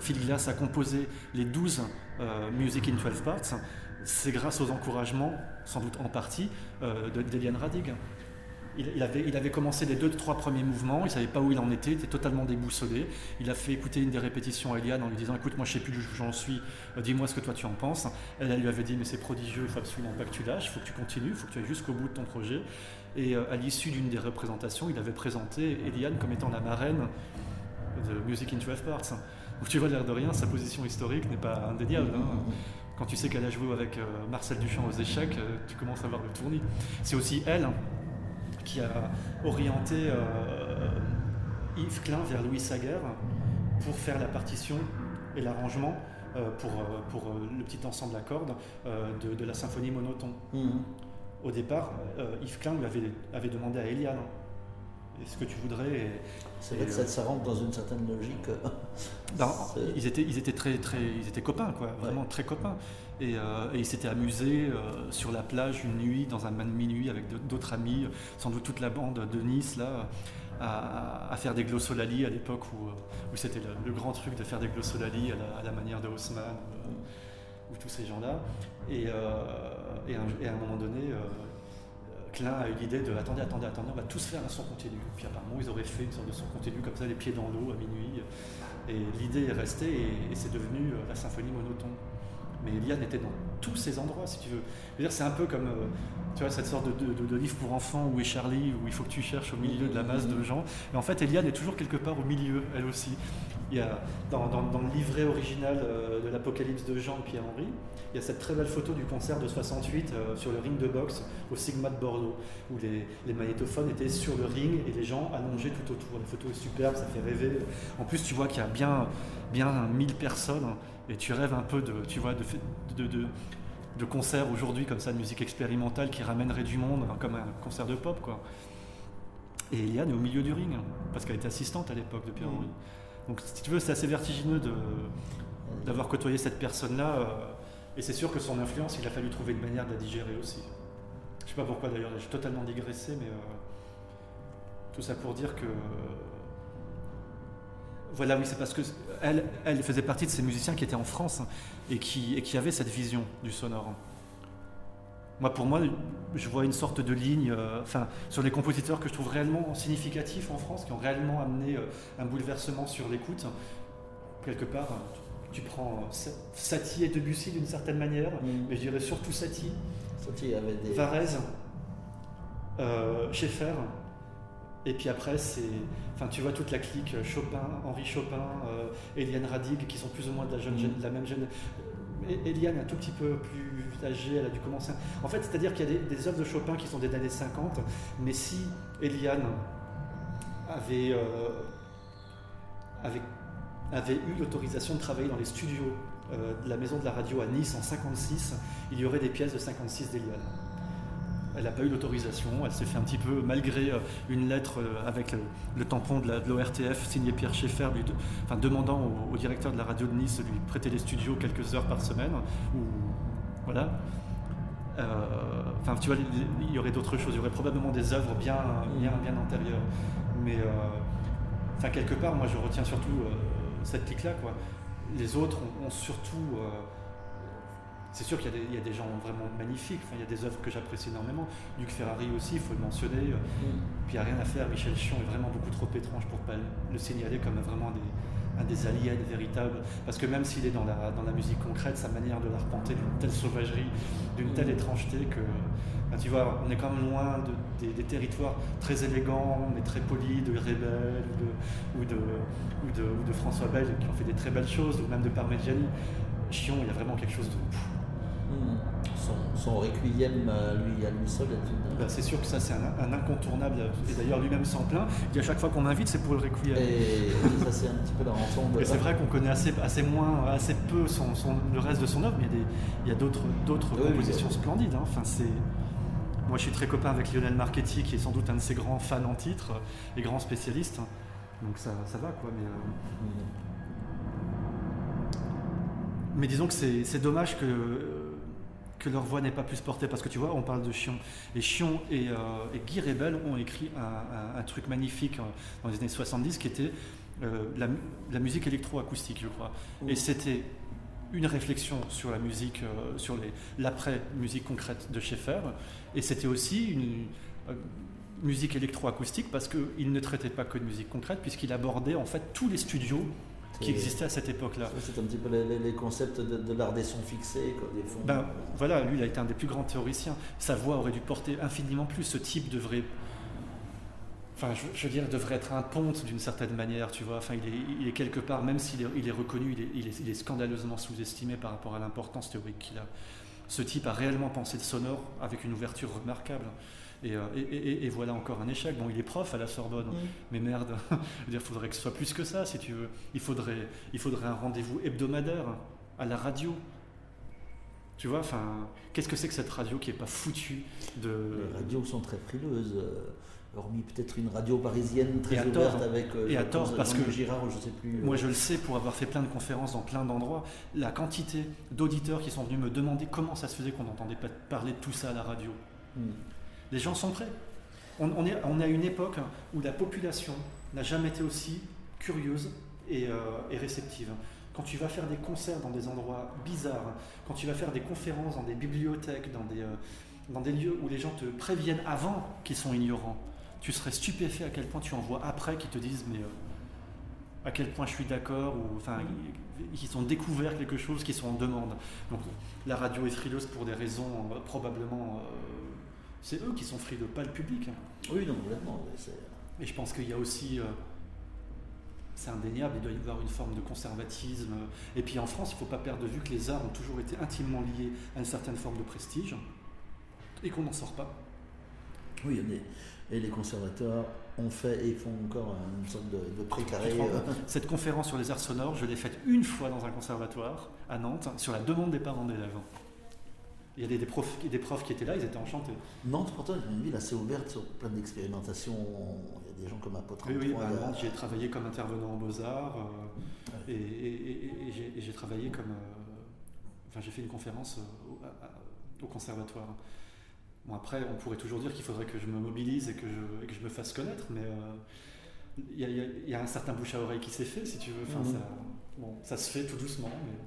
Phil Glass a composé les 12 euh, Music in 12 Parts, c'est grâce aux encouragements, sans doute en partie, de- d'Eliane Radig. Il, avait, commencé les deux, trois premiers mouvements, il ne savait pas où il en était, il était totalement déboussolé. Il a fait écouter une des répétitions à Eliane en lui disant Écoute, moi je sais plus où j'en suis, euh, dis-moi ce que toi tu en penses. Elle, lui avait dit Mais c'est prodigieux, il faut absolument pas que tu lâches, il faut que tu continues, il faut que tu ailles jusqu'au bout de ton projet. Et euh, à l'issue d'une des représentations, il avait présenté Eliane comme étant la marraine de Music in 12 Parts. Donc tu vois, l'air de rien, sa position historique n'est pas indéniable. hein. Quand tu sais qu'elle a joué avec euh, Marcel Duchamp aux échecs, tu commences à voir le tournis. C'est aussi elle qui a orienté euh, Yves Klein vers Louis Saguer pour faire la partition et l'arrangement euh, pour, euh, pour le petit ensemble à cordes de, de, la symphonie monotone. Mhm. Au départ, Yves Klein lui avait, avait demandé à Eliane est-ce que tu voudrais C'est vrai que ça, ça, rentre dans une certaine logique. Ben, ils, étaient, ils, étaient très, très, ils étaient copains, quoi, vraiment très copains. Et, et ils s'étaient amusés sur la plage une nuit, dans un man minuit, avec d'autres amis, sans doute toute la bande de Nice, là, à, faire des glossolalies à l'époque où, euh, c'était le, grand truc de faire des glossolalies à, la, manière de Haussmann euh, ou, tous ces gens-là. Et, euh, et, à un moment donné, Klein a eu l'idée de attendez, attendez, attendez, on va tous faire un son continu. Puis apparemment, ils auraient fait une sorte de son continu comme ça, les pieds dans l'eau à minuit. Et l'idée est restée et, c'est devenu la symphonie monotone. Mais Eliane était dans tous ces endroits, si tu veux. C'est un peu comme tu vois, cette sorte de, livre pour enfants où est Charlie, où il faut que tu cherches au milieu de la masse de gens. Et en fait, Eliane est toujours quelque part au milieu, elle aussi. Il y a, dans, le livret original euh, de l'Apocalypse de Jean Pierre-Henri, il y a cette très belle photo du concert de 68 euh, sur le ring de boxe au Sigma de Bordeaux, où les, magnétophones étaient sur le ring et les gens allongés tout autour. La photo est superbe, ça fait rêver. En plus, tu vois qu'il y a bien, bien 1000 personnes et tu rêves un peu de, tu vois, de, de, de de concerts aujourd'hui comme ça de musique expérimentale qui ramènerait du monde hein, comme un concert de pop quoi. Et Eliane est au milieu du ring parce qu'elle était assistante à l'époque de Pierre-Henri. Donc si tu veux c'est assez vertigineux d'avoir côtoyé cette personne-là euh, et c'est sûr que son influence il a fallu trouver une manière de la digérer aussi. Je sais pas pourquoi d'ailleurs j'ai totalement digressé mais euh, tout ça pour dire que voilà, oui, c'est parce que elle, elle faisait partie de ces musiciens qui étaient en France hein, et, qui, et qui avaient cette vision du sonore. Moi, pour moi, je vois une sorte de ligne, euh, enfin, sur les compositeurs que je trouve réellement significatifs en France, qui ont réellement amené euh, un bouleversement sur l'écoute. Quelque part, tu, prends euh, Satie et Debussy d'une certaine manière, mm. mais je dirais surtout Satie. Satie avait des. Varese, Schaeffer, et puis après, c'est, enfin, tu vois toute la clique euh, Chopin, Henri Chopin, euh, Eliane Radig, qui sont plus ou moins de la, jeune, mm. la même jeune. Eliane est un tout petit peu plus âgée, elle a dû commencer. En fait, c'est-à-dire qu'il y a des, œuvres de Chopin qui sont des années 50, mais si Eliane avait, euh, avait, avait eu l'autorisation de travailler dans les studios de la maison de la radio à Nice en 56, il y aurait des pièces de 56 d'Eliane. Elle n'a pas eu l'autorisation. Elle s'est fait un petit peu, malgré euh, une lettre euh, avec le tampon de l'ORTF signé Pierre Schaeffer, enfin, demandant au, directeur de la radio de Nice de lui prêter les studios quelques heures par semaine. Voilà. Euh, tu vois, il y aurait d'autres choses. Il y aurait probablement des œuvres bien, bien, bien antérieures. Mais, quelque part, moi, je retiens surtout cette clique-là, quoi. Les autres ont, surtout c'est sûr qu'il y, a des gens vraiment magnifiques, enfin, il y a des œuvres que j'apprécie énormément. Luc Ferrari aussi, il faut le mentionner. Euh, mm. Puis il n'y a rien à faire, Michel Chion est vraiment beaucoup trop étrange pour ne pas le signaler comme vraiment un des aliens véritables. Parce que même s'il est dans la, dans la musique concrète, sa manière de l'arpenter d'une telle sauvagerie, d'une telle mm. étrangeté que, tu vois, on est quand même loin de, des, territoires très élégants, mais très polis, de Rebelle ou de, ou de, ou de, François Bell qui ont fait des très belles choses, ou même de Parmigiani. Chion, il y a vraiment quelque chose de son, requiem, lui, à lui seul, bah, c'est sûr que ça, c'est un, incontournable. Et d'ailleurs, lui-même s'en plaint. Il dit à chaque fois qu'on m'invite, c'est pour le requiem. Et ça, c'est un petit peu la rançon de. c'est vrai qu'on connaît assez, assez, moins, assez peu son, le reste de son œuvre, mais il y a d'autres, d'autres compositions splendides. Hein. Enfin, c'est. Moi, je suis très copain avec Lionel Marchetti, qui est sans doute un de ses grands fans en titre et grand spécialiste. Donc ça, ça va, quoi. Mais, euh, mm. mais disons que c'est dommage que que leur voix n'est pas plus portée, parce que tu vois, on parle de Chion. Et Chion et, euh, Guy Rebel ont écrit un, truc magnifique dans les années 70 qui était euh, la, musique électroacoustique, je crois. Et c'était une réflexion sur la musique, euh, sur l'après-musique concrète de Schaeffer, et c'était aussi une musique électroacoustique parce qu'il ne traitait pas que de musique concrète, puisqu'il abordait en fait tous les studios qui existait à cette époque-là. C'est un petit peu les, concepts de, l'art des sons fixés. des ben, voilà, lui, il a été un des plus grands théoriciens. Sa voix aurait dû porter infiniment plus. Ce type devrait. Enfin, je, veux dire, devrait être un ponte d'une certaine manière, tu vois. Enfin, il est, il est quelque part, même s'il est, il est, reconnu, il est, il est, il est scandaleusement sous-estimé par rapport à l'importance théorique qu'il a. Ce type a réellement pensé le sonore avec une ouverture remarquable. Euh, et, voilà encore un échec. Bon, il est prof à la Sorbonne, mais merde, (laughs) il faudrait que ce soit plus que ça, si tu veux. Il faudrait, il faudrait un rendez-vous hebdomadaire à la radio. Tu vois, enfin, qu'est-ce que c'est que cette radio qui est pas foutue de. Les radios sont très frileuses. Euh, hormis peut-être une radio parisienne très ouverte avec euh, et à tort parce que Girard, je sais plus. Moi, je le sais pour avoir fait plein de conférences dans plein d'endroits. La quantité d'auditeurs qui sont venus me demander comment ça se faisait qu'on n'entendait pas parler de tout ça à la radio. Hmm. Les gens sont prêts. On, est, on, est, à une époque où la population n'a jamais été aussi curieuse et, euh, et, réceptive. Quand tu vas faire des concerts dans des endroits bizarres, quand tu vas faire des conférences dans des bibliothèques, dans des, euh, dans des lieux où les gens te préviennent avant qu'ils sont ignorants, tu serais stupéfait à quel point tu en vois après qui te disent mais euh, à quel point je suis d'accord ou enfin ils ont découvert quelque chose, qui sont en demande. Donc la radio est frileuse pour des raisons probablement c'est eux qui sont frileux, pas le public. Hein. Oui, non, complètement. Et je pense qu'il y a aussi, euh, c'est indéniable, il doit y avoir une forme de conservatisme. Et puis en France, il ne faut pas perdre de vue que les arts ont toujours été intimement liés à une certaine forme de prestige et qu'on n'en sort pas. Oui, et les conservateurs ont fait et font encore une sorte de, de précaré. Euh. Cette conférence sur les arts sonores, je l'ai faite une fois dans un conservatoire à Nantes, sur la demande des parents d'élèves. Il y a des, profs, des profs qui étaient là, ils étaient enchantés. Nantes, pourtant, est une ville assez ouverte sur plein d'expérimentations. Il y a des gens comme Apotre. Oui, oui bah, j'ai travaillé comme intervenant en Beaux-Arts euh, et, j'ai travaillé comme. Euh, enfin, j'ai fait une conférence euh, au, conservatoire. Bon, après, on pourrait toujours dire qu'il faudrait que je me mobilise et que je, que je me fasse connaître, mais il y, y, a un certain bouche à oreille qui s'est fait, si tu veux. Enfin, mmh. ça, bon, ça se fait tout doucement, mais,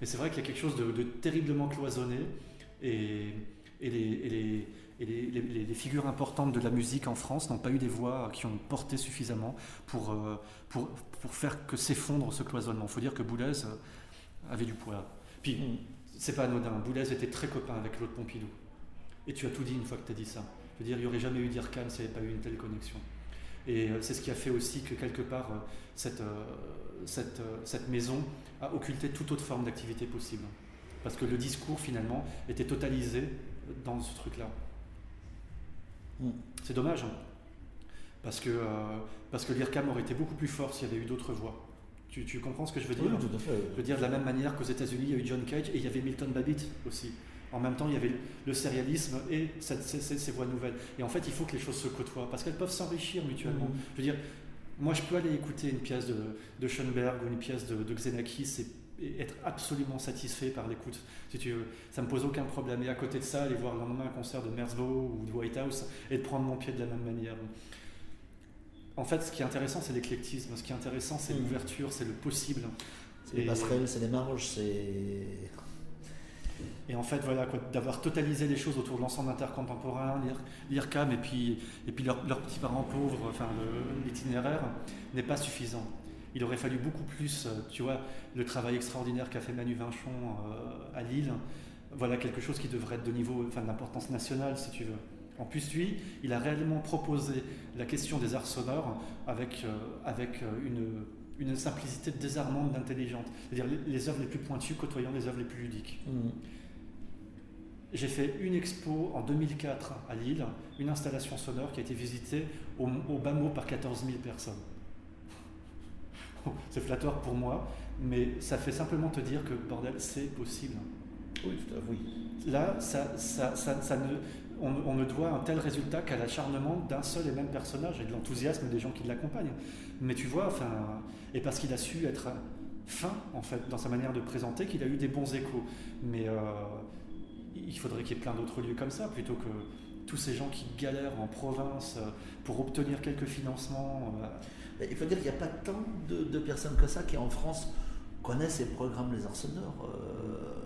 mais c'est vrai qu'il y a quelque chose de, de terriblement cloisonné et, les, les, figures importantes de la musique en France n'ont pas eu des voix qui ont porté suffisamment pour, euh, pour, pour faire que s'effondre ce cloisonnement. Il faut dire que Boulez euh, avait du poids. Puis, mm. c'est pas anodin, Boulez était très copain avec Claude Pompidou. Et tu as tout dit une fois que tu as dit ça. Je veux dire, il n'y aurait jamais eu d'IRCAM s'il n'y avait pas eu une telle connexion. Et euh, c'est ce qui a fait aussi que quelque part, cette, cette, cette maison a occulté toute autre forme d'activité possible parce que le discours finalement était totalisé dans ce truc-là. Mm. C'est dommage, hein. parce que, euh, parce que l'IRCAM aurait été beaucoup plus fort s'il y avait eu d'autres voix. Tu, tu, comprends ce que je veux dire oui, tout à fait. Je veux dire de la même manière qu'aux États-Unis, il y a eu John Cage et il y avait Milton Babbitt aussi. En même temps, il y avait le sérialisme et ces, voix nouvelles. Et en fait, il faut que les choses se côtoient parce qu'elles peuvent s'enrichir mutuellement. Mm. Je veux dire, moi, je peux aller écouter une pièce de, de Schoenberg ou une pièce de, de Xenakis et être absolument satisfait par l'écoute, si tu veux. Ça me pose aucun problème. Et à côté de ça, aller voir le lendemain un concert de Merzbow ou de White House et de prendre mon pied de la même manière. En fait, ce qui est intéressant, c'est l'éclectisme. Ce qui est intéressant, c'est mm. l'ouverture, c'est le possible. C'est les passerelles, c'est les marges, c'est. Et en fait, voilà, d'avoir totalisé les choses autour de l'ensemble intercontemporain, l'IRCAM et puis, et puis leurs petits parents pauvres, enfin l'itinéraire, n'est pas suffisant il aurait fallu beaucoup plus, euh, tu vois, le travail extraordinaire qu'a fait Manu Vinchon euh, à Lille. Voilà quelque chose qui devrait être de niveau, enfin d'importance nationale, si tu veux. En plus, lui, il a réellement proposé la question des arts sonores avec, euh, avec une, une, simplicité désarmante d'intelligente. C'est-à-dire les, œuvres les plus pointues côtoyant les œuvres les plus ludiques. Mmh. J'ai fait une expo en 2004 à Lille, une installation sonore qui a été visitée au, au bas mot par 14 000 personnes. (laughs) c'est flatteur pour moi, mais ça fait simplement te dire que, bordel, c'est possible. Oui, tout à fait. Là, ça, ça, ça, ne, on, ne doit un tel résultat qu'à l'acharnement d'un seul et même personnage et de l'enthousiasme des gens qui l'accompagnent. Mais tu vois, enfin, et parce qu'il a su être fin, en fait, dans sa manière de présenter, qu'il a eu des bons échos. Mais euh, il faudrait qu'il y ait plein d'autres lieux comme ça, plutôt que tous ces gens qui galèrent en province euh, pour obtenir quelques financements. Euh, il faut dire qu'il n'y a pas tant de, personnes que ça qui en France connaissent et programment les arseneurs. Euh,